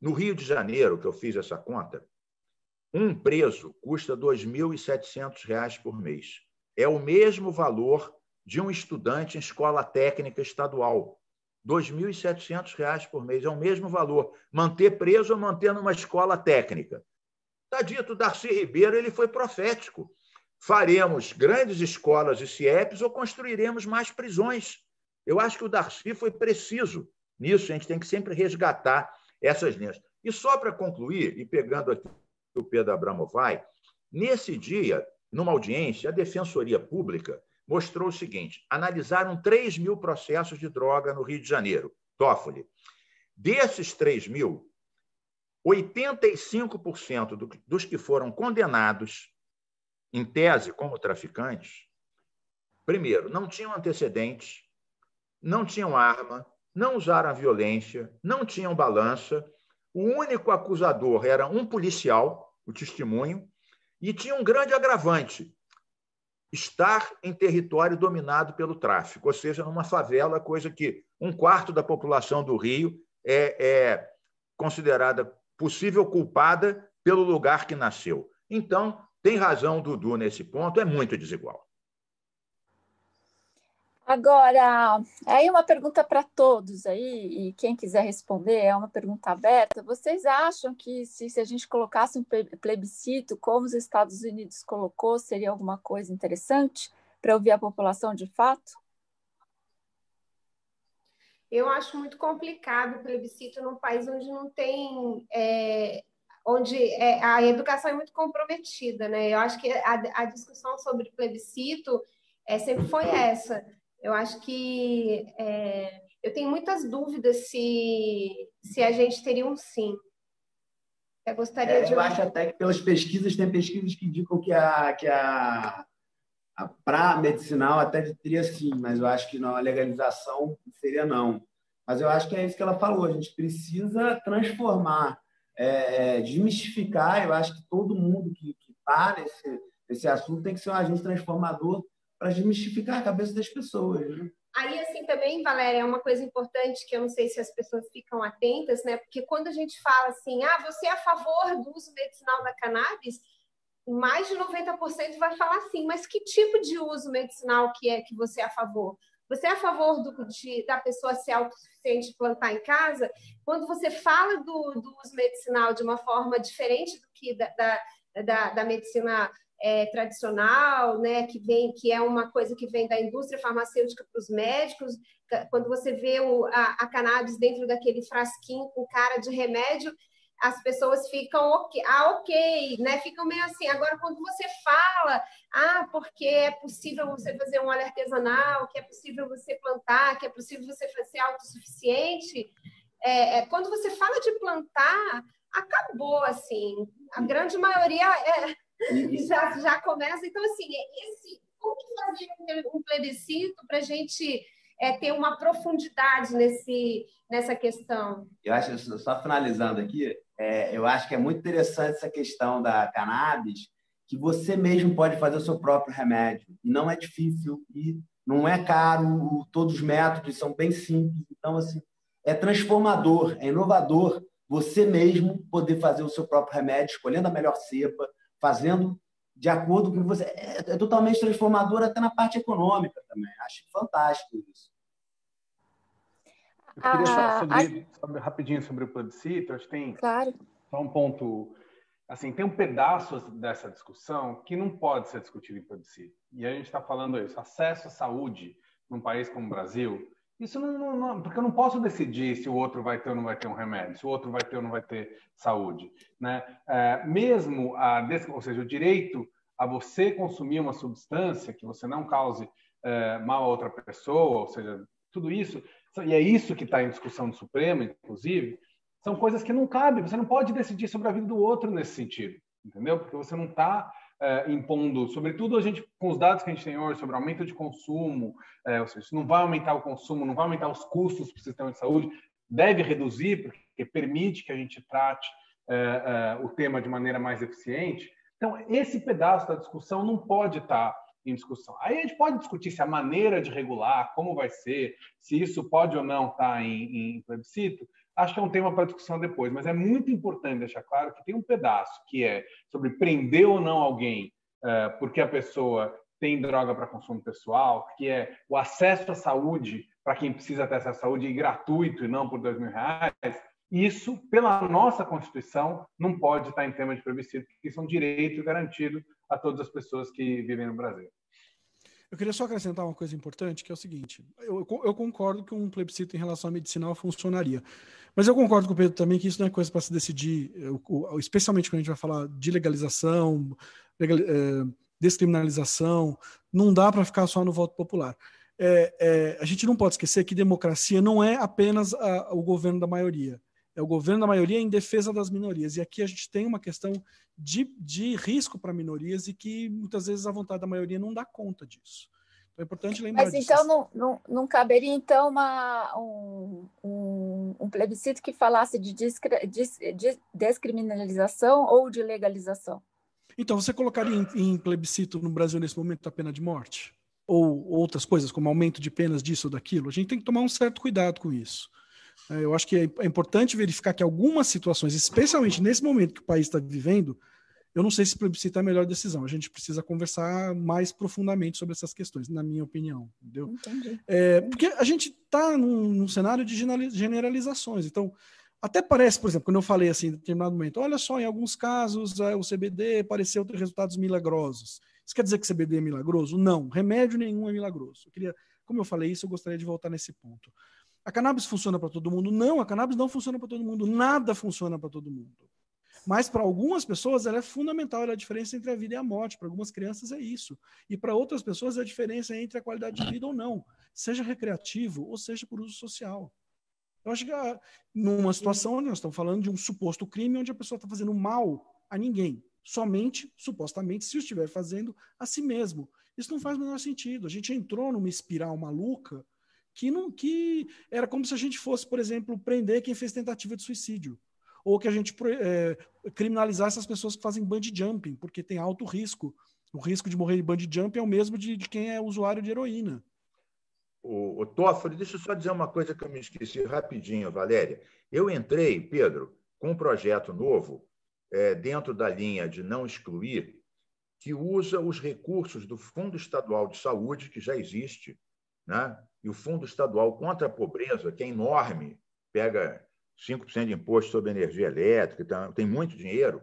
no Rio de Janeiro, que eu fiz essa conta, um preso custa R$ 2.700 por mês. É o mesmo valor de um estudante em escola técnica estadual. R$ 2.700 por mês é o mesmo valor. Manter preso ou manter numa escola técnica. Está dito, Darcy Ribeiro ele foi profético. Faremos grandes escolas e CIEPs ou construiremos mais prisões. Eu acho que o Darcy foi preciso nisso. A gente tem que sempre resgatar essas linhas. E só para concluir, e pegando aqui o Pedro Abramovai, nesse dia, numa audiência, a Defensoria Pública mostrou o seguinte: analisaram 3 mil processos de droga no Rio de Janeiro, Toffoli. Desses 3 mil, 85% do, dos que foram condenados, em tese como traficantes, primeiro, não tinham antecedentes, não tinham arma, não usaram violência, não tinham balança. O único acusador era um policial, o testemunho, e tinha um grande agravante: estar em território dominado pelo tráfico, ou seja, numa favela, coisa que um quarto da população do Rio é, é considerada possível culpada pelo lugar que nasceu. Então, tem razão Dudu nesse ponto, é muito desigual. Agora, aí uma pergunta para todos aí, e quem quiser responder, é uma pergunta aberta. Vocês acham que se, se a gente colocasse um plebiscito, como os Estados Unidos colocou, seria alguma coisa interessante para ouvir a população de fato? Eu acho muito complicado o plebiscito num país onde não tem. É, onde é, a educação é muito comprometida, né? Eu acho que a, a discussão sobre plebiscito é, sempre foi essa. Eu acho que é, eu tenho muitas dúvidas se, se a gente teria um sim. Eu gostaria é, de. Eu acho até que pelas pesquisas, tem pesquisas que indicam que a, que a, a para medicinal até teria sim, mas eu acho que não, a legalização seria não. Mas eu acho que é isso que ela falou, a gente precisa transformar, é, é desmistificar. Eu acho que todo mundo que está nesse, nesse assunto tem que ser um agente transformador para desmistificar a cabeça das pessoas. Né? Aí, assim, também, Valéria, é uma coisa importante que eu não sei se as pessoas ficam atentas, né? Porque quando a gente fala assim, ah, você é a favor do uso medicinal da cannabis, mais de 90% vai falar assim, mas que tipo de uso medicinal que é que você é a favor? Você é a favor do, de, da pessoa ser autossuficiente de plantar em casa? Quando você fala do, do uso medicinal de uma forma diferente do que da, da, da, da medicina é, tradicional, né, que vem, que é uma coisa que vem da indústria farmacêutica para os médicos. Quando você vê o, a, a, cannabis dentro daquele frasquinho com cara de remédio, as pessoas ficam ok, ah, ok, né? Ficam meio assim. Agora, quando você fala, ah, porque é possível você fazer um óleo artesanal, que é possível você plantar, que é possível você ser autossuficiente, é, é, quando você fala de plantar, acabou assim. A grande maioria é, já, já começa. Então, assim, esse, como que fazer um plebiscito para a gente é, ter uma profundidade nesse, nessa questão? Eu acho, só finalizando aqui, é, eu acho que é muito interessante essa questão da cannabis, que você mesmo pode fazer o seu próprio remédio. E não é difícil, e não é caro, todos os métodos são bem simples. Então, assim, é transformador, é inovador você mesmo poder fazer o seu próprio remédio, escolhendo a melhor cepa, fazendo de acordo com você. É, é totalmente transformador até na parte econômica também. Acho fantástico isso. Eu queria falar sobre, sobre, rapidinho sobre o plebiscito. Acho que tem claro. só um ponto. Assim, tem um pedaço dessa discussão que não pode ser discutido em plebiscito. E a gente está falando isso. Acesso à saúde num país como o Brasil isso não, não, não, porque eu não posso decidir se o outro vai ter ou não vai ter um remédio, se o outro vai ter ou não vai ter saúde, né? É, mesmo a, ou seja, o direito a você consumir uma substância que você não cause é, mal a outra pessoa, ou seja, tudo isso e é isso que está em discussão do Supremo, inclusive, são coisas que não cabem. Você não pode decidir sobre a vida do outro nesse sentido, entendeu? Porque você não está é, impondo, sobretudo a gente com os dados que a gente tem hoje sobre aumento de consumo, é, ou seja, isso não vai aumentar o consumo, não vai aumentar os custos para o sistema de saúde, deve reduzir, porque permite que a gente trate é, é, o tema de maneira mais eficiente. Então, esse pedaço da discussão não pode estar em discussão. Aí a gente pode discutir se a maneira de regular, como vai ser, se isso pode ou não estar em, em plebiscito, acho que é um tema para discussão depois, mas é muito importante deixar claro que tem um pedaço que é sobre prender ou não alguém uh, porque a pessoa tem droga para consumo pessoal, que é o acesso à saúde para quem precisa ter à saúde e gratuito e não por dois mil reais. Isso, pela nossa Constituição, não pode estar em tema de plebiscito, porque isso é um direito garantido a todas as pessoas que vivem no Brasil. Eu queria só acrescentar uma coisa importante, que é o seguinte: eu, eu concordo que um plebiscito em relação à medicinal funcionaria. Mas eu concordo com o Pedro também que isso não é coisa para se decidir, especialmente quando a gente vai falar de legalização, legal, é, descriminalização, não dá para ficar só no voto popular. É, é, a gente não pode esquecer que democracia não é apenas a, o governo da maioria é o governo da maioria em defesa das minorias. E aqui a gente tem uma questão de, de risco para minorias e que muitas vezes a vontade da maioria não dá conta disso. Então é importante lembrar Mas disso. então não, não, não caberia então uma, um, um, um, plebiscito que falasse de, discre, de descriminalização ou de legalização? Então, você colocaria em, em plebiscito no Brasil nesse momento a pena de morte? Ou outras coisas, como aumento de penas disso ou daquilo? A gente tem que tomar um certo cuidado com isso. É, eu acho que é, é importante verificar que algumas situações, especialmente nesse momento que o país está vivendo, eu não sei se plebiscito é a melhor decisão. A gente precisa conversar mais profundamente sobre essas questões, na minha opinião. Entendeu? Entendi. É, porque a gente está num, num, cenário de generalizações. Então, até parece, por exemplo, quando eu falei assim, em determinado momento, olha só, em alguns casos é, o CBD pareceu ter resultados milagrosos. Isso quer dizer que CBD é milagroso? Não, remédio nenhum é milagroso. Eu queria, como eu falei isso, eu gostaria de voltar nesse ponto. A cannabis funciona para todo mundo? Não, a cannabis não funciona para todo mundo. Nada funciona para todo mundo. Mas para algumas pessoas ela é fundamental, ela é a diferença entre a vida e a morte. Para algumas crianças é isso. E para outras pessoas é a diferença entre a qualidade de vida ou não, seja recreativo ou seja por uso social. Eu acho que ah, numa situação onde nós estamos falando de um suposto crime onde a pessoa está fazendo mal a ninguém, somente, supostamente, se estiver fazendo a si mesmo. Isso não faz o menor sentido. A gente entrou numa espiral maluca que não que era como se a gente fosse, por exemplo, prender quem fez tentativa de suicídio ou que a gente é, criminalizar essas pessoas que fazem bungee jumping, porque tem alto risco. O risco de morrer de bungee jumping é o mesmo de, de quem é usuário de heroína. O, o Toffoli, deixa eu só dizer uma coisa que eu me esqueci rapidinho, Valéria. Eu entrei, Pedro, com um projeto novo, é, dentro da linha de não excluir, que usa os recursos do Fundo Estadual de Saúde, que já existe, né? e o Fundo Estadual contra a Pobreza, que é enorme, pega 5% de imposto sobre energia elétrica, então, tem muito dinheiro,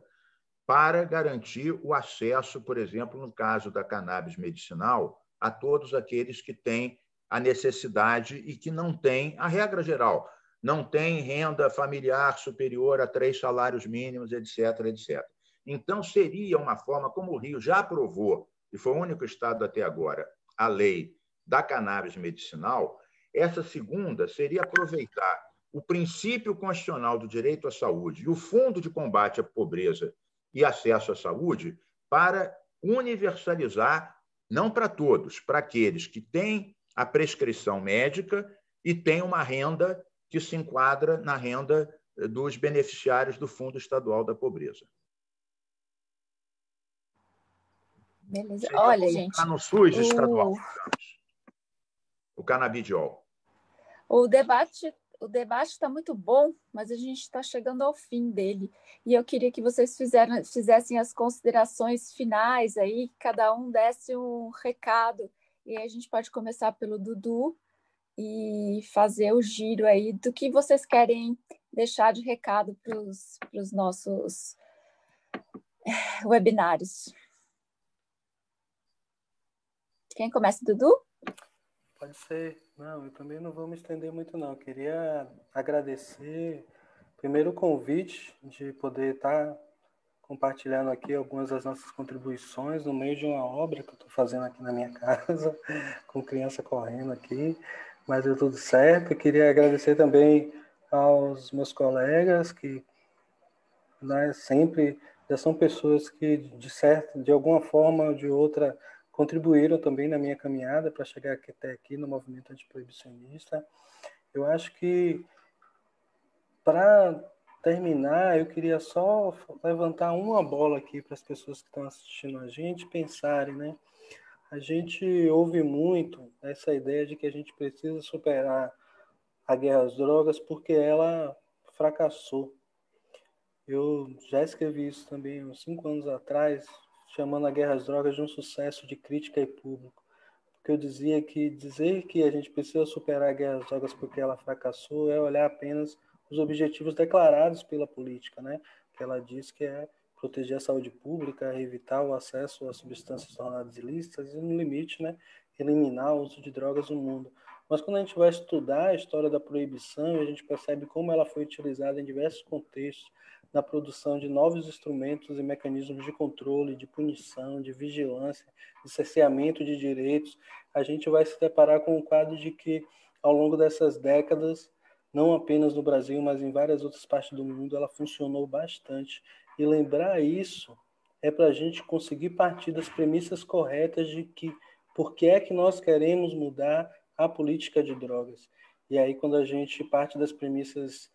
para garantir o acesso, por exemplo, no caso da cannabis medicinal, a todos aqueles que têm a necessidade e que não têm, a regra geral, não têm renda familiar superior a três salários mínimos, etc., etc. Então, seria uma forma, como o Rio já aprovou, e foi o único estado até agora, a lei da cannabis medicinal, essa segunda seria aproveitar o princípio constitucional do direito à saúde e o Fundo de Combate à Pobreza e Acesso à Saúde para universalizar, não para todos, para aqueles que têm a prescrição médica e têm uma renda que se enquadra na renda dos beneficiários do Fundo Estadual da Pobreza. Beleza. Seria Olha, gente. no SUS o... estadual, o canabidiol. O debate o debate está muito bom, mas a gente está chegando ao fim dele. E eu queria que vocês fizeram, fizessem as considerações finais aí, cada um desse um recado. E a gente pode começar pelo Dudu e fazer o giro aí do que vocês querem deixar de recado para os nossos eh, webinários. Quem começa, Dudu? Pode ser. Não, eu também não vou me estender muito, não. Eu queria agradecer, primeiro, o convite de poder estar compartilhando aqui algumas das nossas contribuições no meio de uma obra que eu estou fazendo aqui na minha casa, com criança correndo aqui, mas deu tudo certo. Eu queria agradecer também aos meus colegas que né, sempre já são pessoas que, de certo, de alguma forma ou de outra, contribuíram também na minha caminhada para chegar até aqui no movimento antiproibicionista. Eu acho que, para terminar, eu queria só levantar uma bola aqui para as pessoas que estão assistindo a gente pensarem, né? A gente ouve muito essa ideia de que a gente precisa superar a guerra às drogas porque ela fracassou. Eu já escrevi isso também uns cinco anos atrás, chamando a guerra às drogas de um sucesso de crítica e público. Porque eu dizia que dizer que a gente precisa superar a guerra às drogas porque ela fracassou é olhar apenas os objetivos declarados pela política, né? Que ela diz que é proteger a saúde pública, evitar o acesso a substâncias tornadas ilícitas e, no limite, né, eliminar o uso de drogas no mundo. Mas quando a gente vai estudar a história da proibição, a gente percebe como ela foi utilizada em diversos contextos, na produção de novos instrumentos e mecanismos de controle, de punição, de vigilância, de cerceamento de direitos, a gente vai se deparar com o quadro de que, ao longo dessas décadas, não apenas no Brasil, mas em várias outras partes do mundo, ela funcionou bastante. E lembrar isso é para a gente conseguir partir das premissas corretas de que por que é que nós queremos mudar a política de drogas. E aí, quando a gente parte das premissas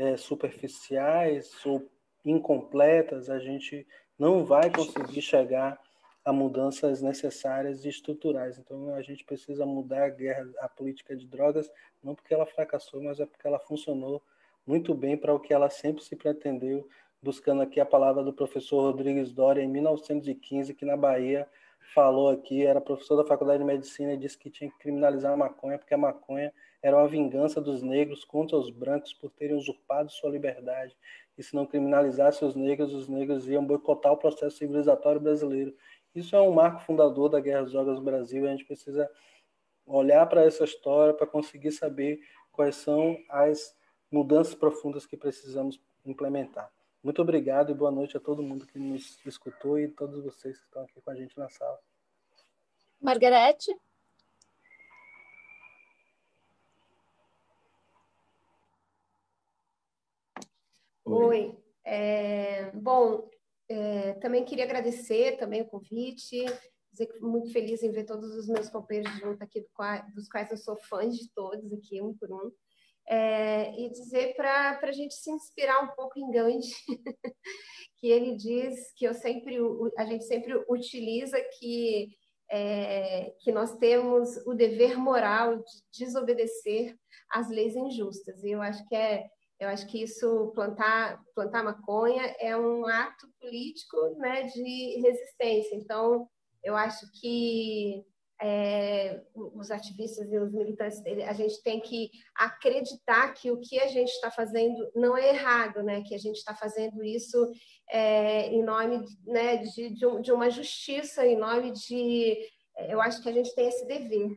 é, superficiais ou incompletas, a gente não vai conseguir chegar a mudanças necessárias e estruturais. Então, a gente precisa mudar a, guerra, a política de drogas, não porque ela fracassou, mas é porque ela funcionou muito bem para o que ela sempre se pretendeu, buscando aqui a palavra do professor Rodrigues Doria, em 1915, que na Bahia falou aqui, era professor da Faculdade de Medicina e disse que tinha que criminalizar a maconha, porque a maconha era uma vingança dos negros contra os brancos por terem usurpado sua liberdade. E se não criminalizasse os negros, os negros iam boicotar o processo civilizatório brasileiro. Isso é um marco fundador da Guerra às Drogas no Brasil. A gente precisa olhar para essa história para conseguir saber quais são as mudanças profundas que precisamos implementar. Muito obrigado e boa noite a todo mundo que nos escutou e todos vocês que estão aqui com a gente na sala. Margarete? Oi. É, bom, é, também queria agradecer também o convite, dizer que muito feliz em ver todos os meus companheiros junto aqui, dos quais eu sou fã de todos aqui, um por um. É, e dizer para a gente se inspirar um pouco em Gandhi, que ele diz que eu sempre, a gente sempre utiliza que, é, que nós temos o dever moral de desobedecer às leis injustas. E eu acho que é eu acho que isso, plantar, plantar maconha, é um ato político né, de resistência. Então, eu acho que é, os ativistas e os militantes a gente tem que acreditar que o que a gente está fazendo não é errado, né? que a gente está fazendo isso é, em nome né, de, de, de, uma justiça, em nome de. Eu acho que a gente tem esse dever.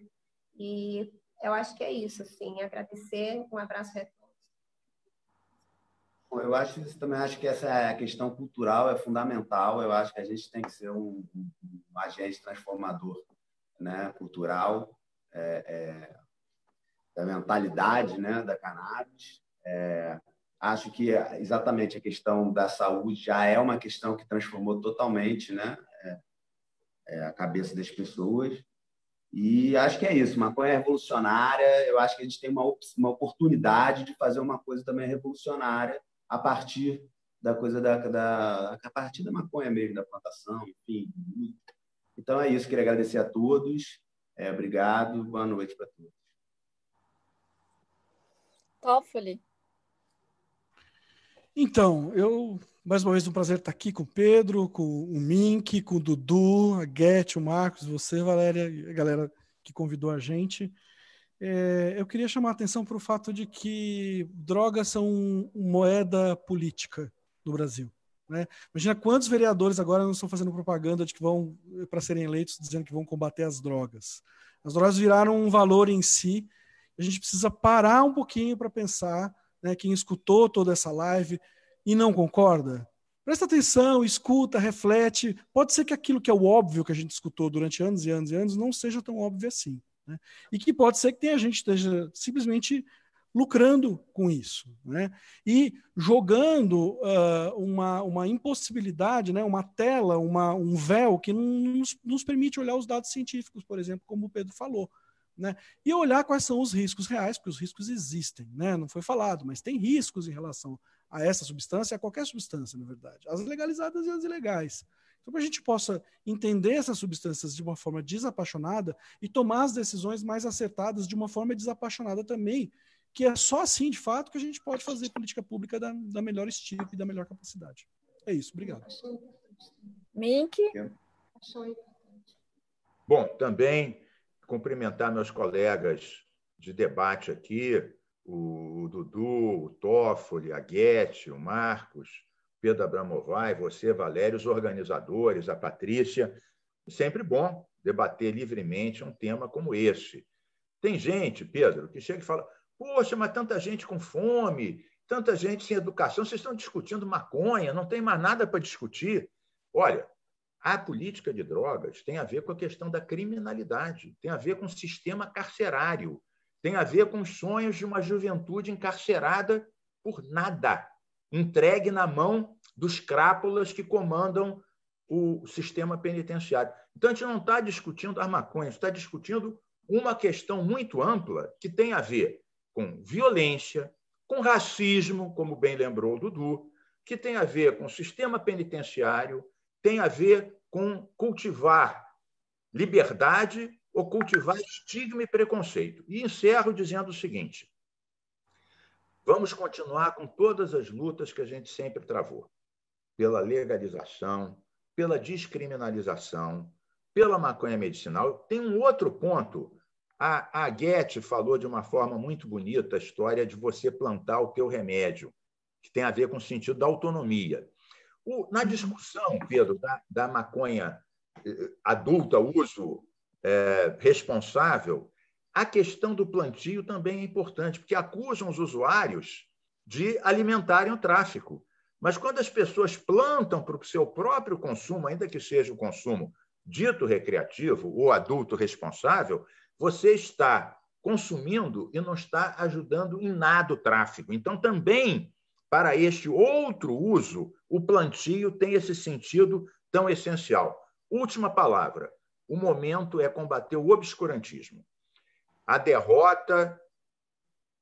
E eu acho que é isso, assim, agradecer, um abraço eu acho também acho que essa questão cultural é fundamental. Eu acho que a gente tem que ser um, um agente transformador, né, cultural, é, é, da mentalidade, né, da cannabis. É, acho que exatamente a questão da saúde já é uma questão que transformou totalmente, né, é, é, a cabeça das pessoas. E acho que é isso. Maconha é revolucionária. Eu acho que a gente tem uma, uma oportunidade de fazer uma coisa também revolucionária a partir da coisa da, da a partir da maconha mesmo, da plantação, enfim. Então é isso, queria agradecer a todos. É, obrigado, boa noite para todos. Toffoli. Então, eu mais uma vez um prazer estar aqui com o Pedro, com o Mink, com o Dudu, a Guete, o Marcos, você, Valéria, e a galera que convidou a gente. É, eu queria chamar a atenção para o fato de que drogas são moeda política no Brasil. Né? Imagina quantos vereadores agora não estão fazendo propaganda de que vão, para serem eleitos, dizendo que vão combater as drogas. As drogas viraram um valor em si. A gente precisa parar um pouquinho para pensar. Né, quem escutou toda essa live e não concorda, presta atenção, escuta, reflete. Pode ser que aquilo que é o óbvio que a gente escutou durante anos e anos e anos não seja tão óbvio assim. Né? E que pode ser que tenha gente esteja simplesmente lucrando com isso, né? E jogando uh, uma, uma impossibilidade, né? Uma tela, uma, um véu que não nos, nos, permite olhar os dados científicos, por exemplo, como o Pedro falou, né? E olhar quais são os riscos reais, porque os riscos existem, né? Não foi falado, mas tem riscos em relação a essa substância, a qualquer substância, na verdade, as legalizadas e as ilegais. Então, para a gente possa entender essas substâncias de uma forma desapaixonada e tomar as decisões mais acertadas de uma forma desapaixonada também, que é só assim, de fato, que a gente pode fazer política pública da, da melhor estilo e da melhor capacidade. É isso, obrigado. Mink? Bom, também cumprimentar meus colegas de debate aqui, o Dudu, o Toffoli, a Guete, o Marcos, Pedro Abramovay, você, Valério, os organizadores, a Patrícia. Sempre bom debater livremente um tema como esse. Tem gente, Pedro, que chega e fala: Poxa, mas tanta gente com fome, tanta gente sem educação, vocês estão discutindo maconha, não tem mais nada para discutir. Olha, a política de drogas tem a ver com a questão da criminalidade, tem a ver com o sistema carcerário, tem a ver com os sonhos de uma juventude encarcerada por nada entregue na mão dos crápulas que comandam o sistema penitenciário. Então, a gente não está discutindo as maconhas, está discutindo uma questão muito ampla que tem a ver com violência, com racismo, como bem lembrou o Dudu, que tem a ver com o sistema penitenciário, tem a ver com cultivar liberdade ou cultivar estigma e preconceito. E encerro dizendo o seguinte: Vamos continuar com todas as lutas que a gente sempre travou pela legalização, pela descriminalização, pela maconha medicinal. Tem um outro ponto. A, a Goethe falou de uma forma muito bonita a história de você plantar o teu remédio, que tem a ver com o sentido da autonomia. O, na discussão, Pedro, da, da maconha eh, adulta, uso é, responsável, A questão do plantio também é importante, porque acusam os usuários de alimentarem o tráfico. Mas quando as pessoas plantam para o seu próprio consumo, ainda que seja o consumo dito recreativo ou adulto responsável, você está consumindo e não está ajudando em nada o tráfico. Então, também, para este outro uso, o plantio tem esse sentido tão essencial. Última palavra: o momento é combater o obscurantismo. A derrota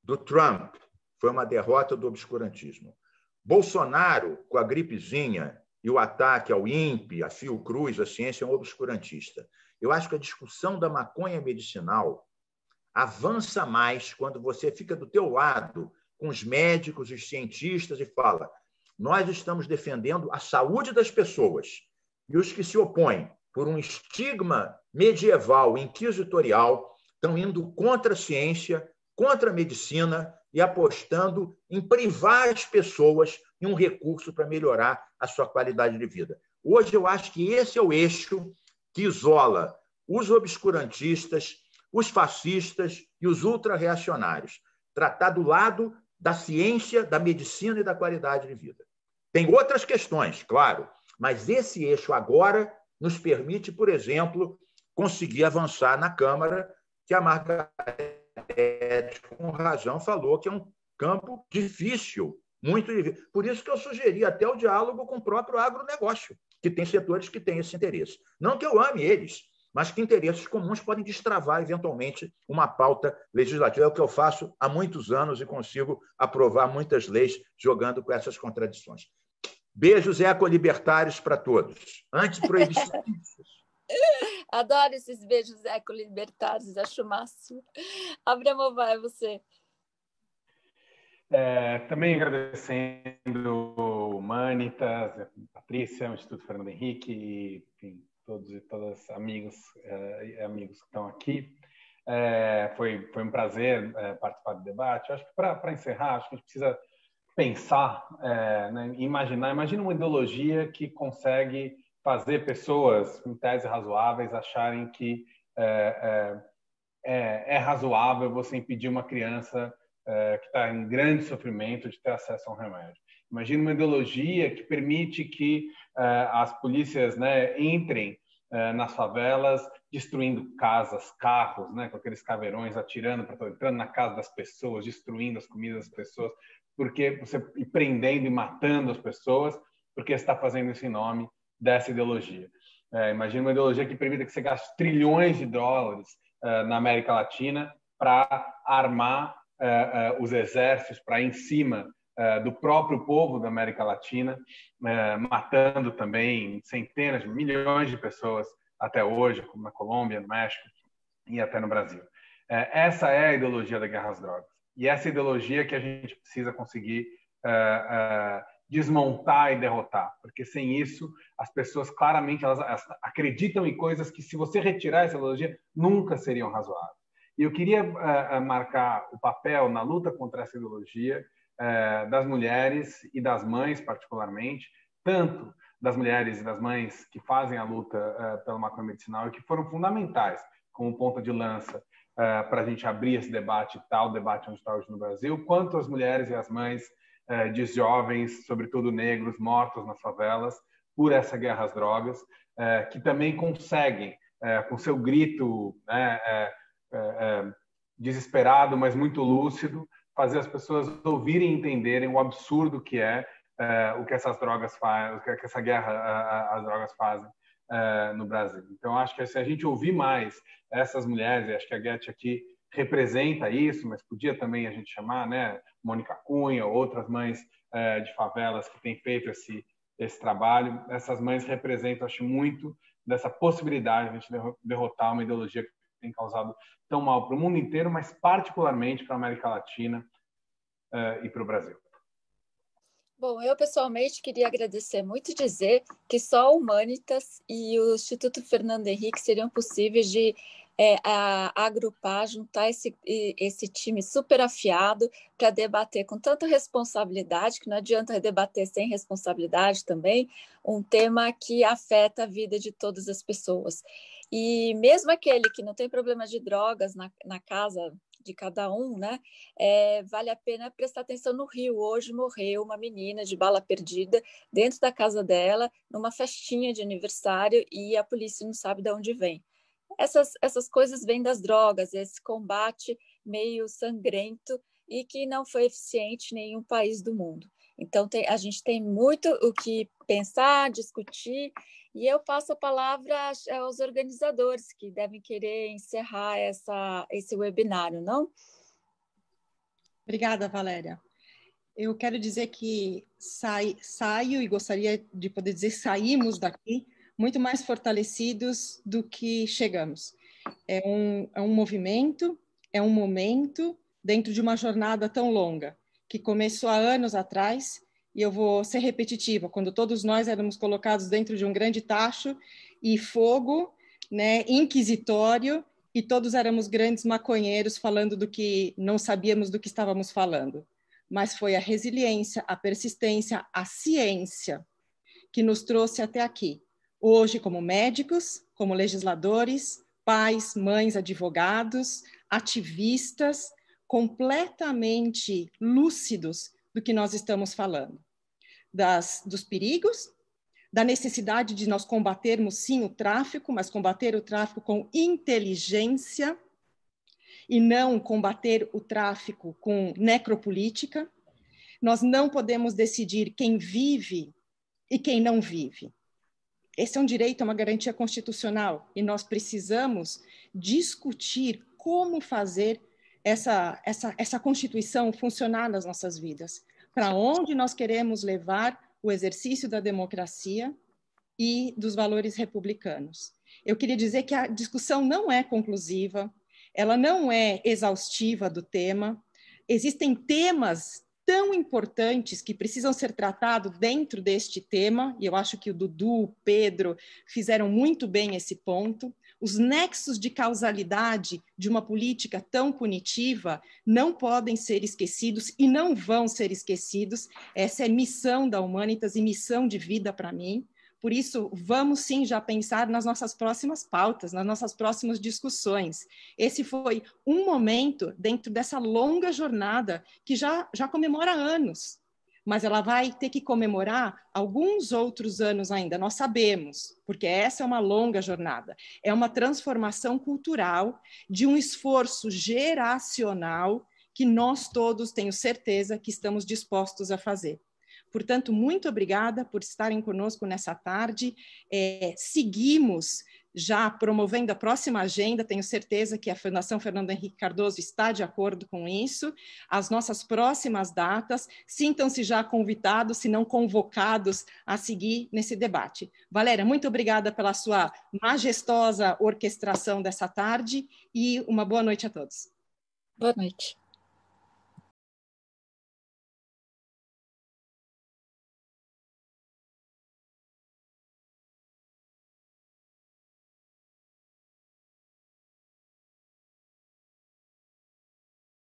do Trump foi uma derrota do obscurantismo. Bolsonaro, com a gripezinha e o ataque ao INPE, a Fiocruz, a ciência é um obscurantista. Eu acho que a discussão da maconha medicinal avança mais quando você fica do teu lado com os médicos, os cientistas e fala: nós estamos defendendo a saúde das pessoas. E os que se opõem por um estigma medieval, inquisitorial, estão indo contra a ciência, contra a medicina e apostando em privar as pessoas de um recurso para melhorar a sua qualidade de vida. Hoje, eu acho que esse é o eixo que isola os obscurantistas, os fascistas e os ultra-reacionários. Tratar do lado da ciência, da medicina e da qualidade de vida. Tem outras questões, claro, mas esse eixo agora nos permite, por exemplo, conseguir avançar na Câmara, que a Margarete, com razão, falou que é um campo difícil, muito difícil. Por isso que eu sugeri até o diálogo com o próprio agronegócio, que tem setores que têm esse interesse. Não que eu ame eles, mas que interesses comuns podem destravar, eventualmente, uma pauta legislativa. É o que eu faço há muitos anos e consigo aprovar muitas leis jogando com essas contradições. Beijos ecolibertários para todos. Antiproibicionistas. Adoro esses beijos ecolibertários, acho máximo. Abramo, vai você. É, também agradecendo o Humanitas, a Patrícia, o Instituto Fernando Henrique, e, enfim, todos e todas amigos é, amigos que estão aqui. É, foi, foi um prazer é, participar do debate. Eu acho que para encerrar, acho que a gente precisa pensar, é, né, imaginar, imagina uma ideologia que consegue fazer pessoas, em tese razoáveis, acharem que é, é, é, é razoável você impedir uma criança é, que está em grande sofrimento de ter acesso a um remédio. Imagina uma ideologia que permite que é, as polícias né, entrem nas favelas, destruindo casas, carros, né, com aqueles caveirões atirando, entrando na casa das pessoas, destruindo as comidas das pessoas porque você prendendo e matando as pessoas, porque está fazendo isso em nome dessa ideologia. É, imagina uma ideologia que permita que você gaste trilhões de dólares uh, na América Latina para armar uh, uh, os exércitos para em cima do próprio povo da América Latina, matando também centenas, milhões de pessoas até hoje, como na Colômbia, no México e até no Brasil. essa é a ideologia da guerra às drogas. E essa ideologia que a gente precisa conseguir desmontar e derrotar, porque sem isso as pessoas claramente elas, elas acreditam em coisas que se você retirar essa ideologia nunca seriam razoáveis. E eu queria uh, marcar o papel na luta contra essa ideologia das mulheres e das mães particularmente, tanto das mulheres e das mães que fazem a luta pela maconha medicinal e que foram fundamentais como ponta de lança uh, para a gente abrir esse debate, tal debate onde está hoje no Brasil, quanto as mulheres e as mães uh, de jovens, sobretudo negros, mortos nas favelas por essa guerra às drogas, uh, que também conseguem, com seu grito né, desesperado, mas muito lúcido, fazer as pessoas ouvirem e entenderem o absurdo que é o que essas drogas fazem, o que essa guerra às drogas fazem no Brasil. Então, acho que se a gente ouvir mais essas mulheres, acho que a Get aqui representa isso, mas podia também a gente chamar, né, Mônica Cunha, outras mães uh, de favelas que têm feito esse esse trabalho. Essas mães representam, acho, muito dessa possibilidade de a gente derrotar uma ideologia que tem causado tão mal para o mundo inteiro, mas particularmente para a América Latina uh, e para o Brasil. Bom, eu pessoalmente queria agradecer muito e dizer que só o Humanitas e o Instituto Fernando Henrique seriam possíveis de é, a, agrupar, juntar esse, esse time super afiado para debater com tanta responsabilidade, que não adianta debater sem responsabilidade também, um tema que afeta a vida de todas as pessoas. E mesmo aquele que não tem problema de drogas na, na casa de cada um, né? É, vale a pena prestar atenção no Rio. Hoje morreu uma menina de bala perdida dentro da casa dela, numa festinha de aniversário, e a polícia não sabe de onde vem essas, essas coisas vêm das drogas, esse combate meio sangrento e que não foi eficiente em nenhum país do mundo. Então, tem, a gente tem muito o que pensar, discutir, e eu passo a palavra aos organizadores que devem querer encerrar essa, esse webinário, não? Obrigada, Valéria. Eu quero dizer que sai, saio e gostaria de poder dizer saímos daqui muito mais fortalecidos do que chegamos. É um, é um movimento, é um momento dentro de uma jornada tão longa, que começou há anos atrás, e eu vou ser repetitiva, quando todos nós éramos colocados dentro de um grande tacho e fogo, né, inquisitório, e todos éramos grandes maconheiros falando do que não sabíamos do que estávamos falando. Mas foi a resiliência, a persistência, a ciência que nos trouxe até aqui hoje como médicos, como legisladores, pais, mães, advogados, ativistas, completamente lúcidos do que nós estamos falando, das, dos perigos, da necessidade de nós combatermos sim o tráfico, mas combater o tráfico com inteligência e não combater o tráfico com necropolítica. Nós não podemos decidir quem vive e quem não vive. Esse é um direito, é uma garantia constitucional e nós precisamos discutir como fazer essa, essa, essa Constituição funcionar nas nossas vidas. Para onde nós queremos levar o exercício da democracia e dos valores republicanos. Eu queria dizer que a discussão não é conclusiva, ela não é exaustiva do tema. Existem temas tão importantes que precisam ser tratados dentro deste tema, e eu acho que o Dudu, o Pedro fizeram muito bem esse ponto. Os nexos de causalidade de uma política tão punitiva não podem ser esquecidos e não vão ser esquecidos. Essa é missão da Humanitas e missão de vida para mim. Por isso, vamos sim já pensar nas nossas próximas pautas, nas nossas próximas discussões. Esse foi um momento dentro dessa longa jornada que já, já comemora anos, mas ela vai ter que comemorar alguns outros anos ainda, nós sabemos, porque essa é uma longa jornada. É uma transformação cultural de um esforço geracional que nós todos, tenho certeza, que estamos dispostos a fazer. Portanto, muito obrigada por estarem conosco nessa tarde. É, seguimos já promovendo a próxima agenda, tenho certeza que a Fundação Fernando Henrique Cardoso está de acordo com isso. As nossas próximas datas, sintam-se já convidados, se não convocados, a seguir nesse debate. Valéria, muito obrigada pela sua majestosa orquestração dessa tarde e uma boa noite a todos. Boa noite.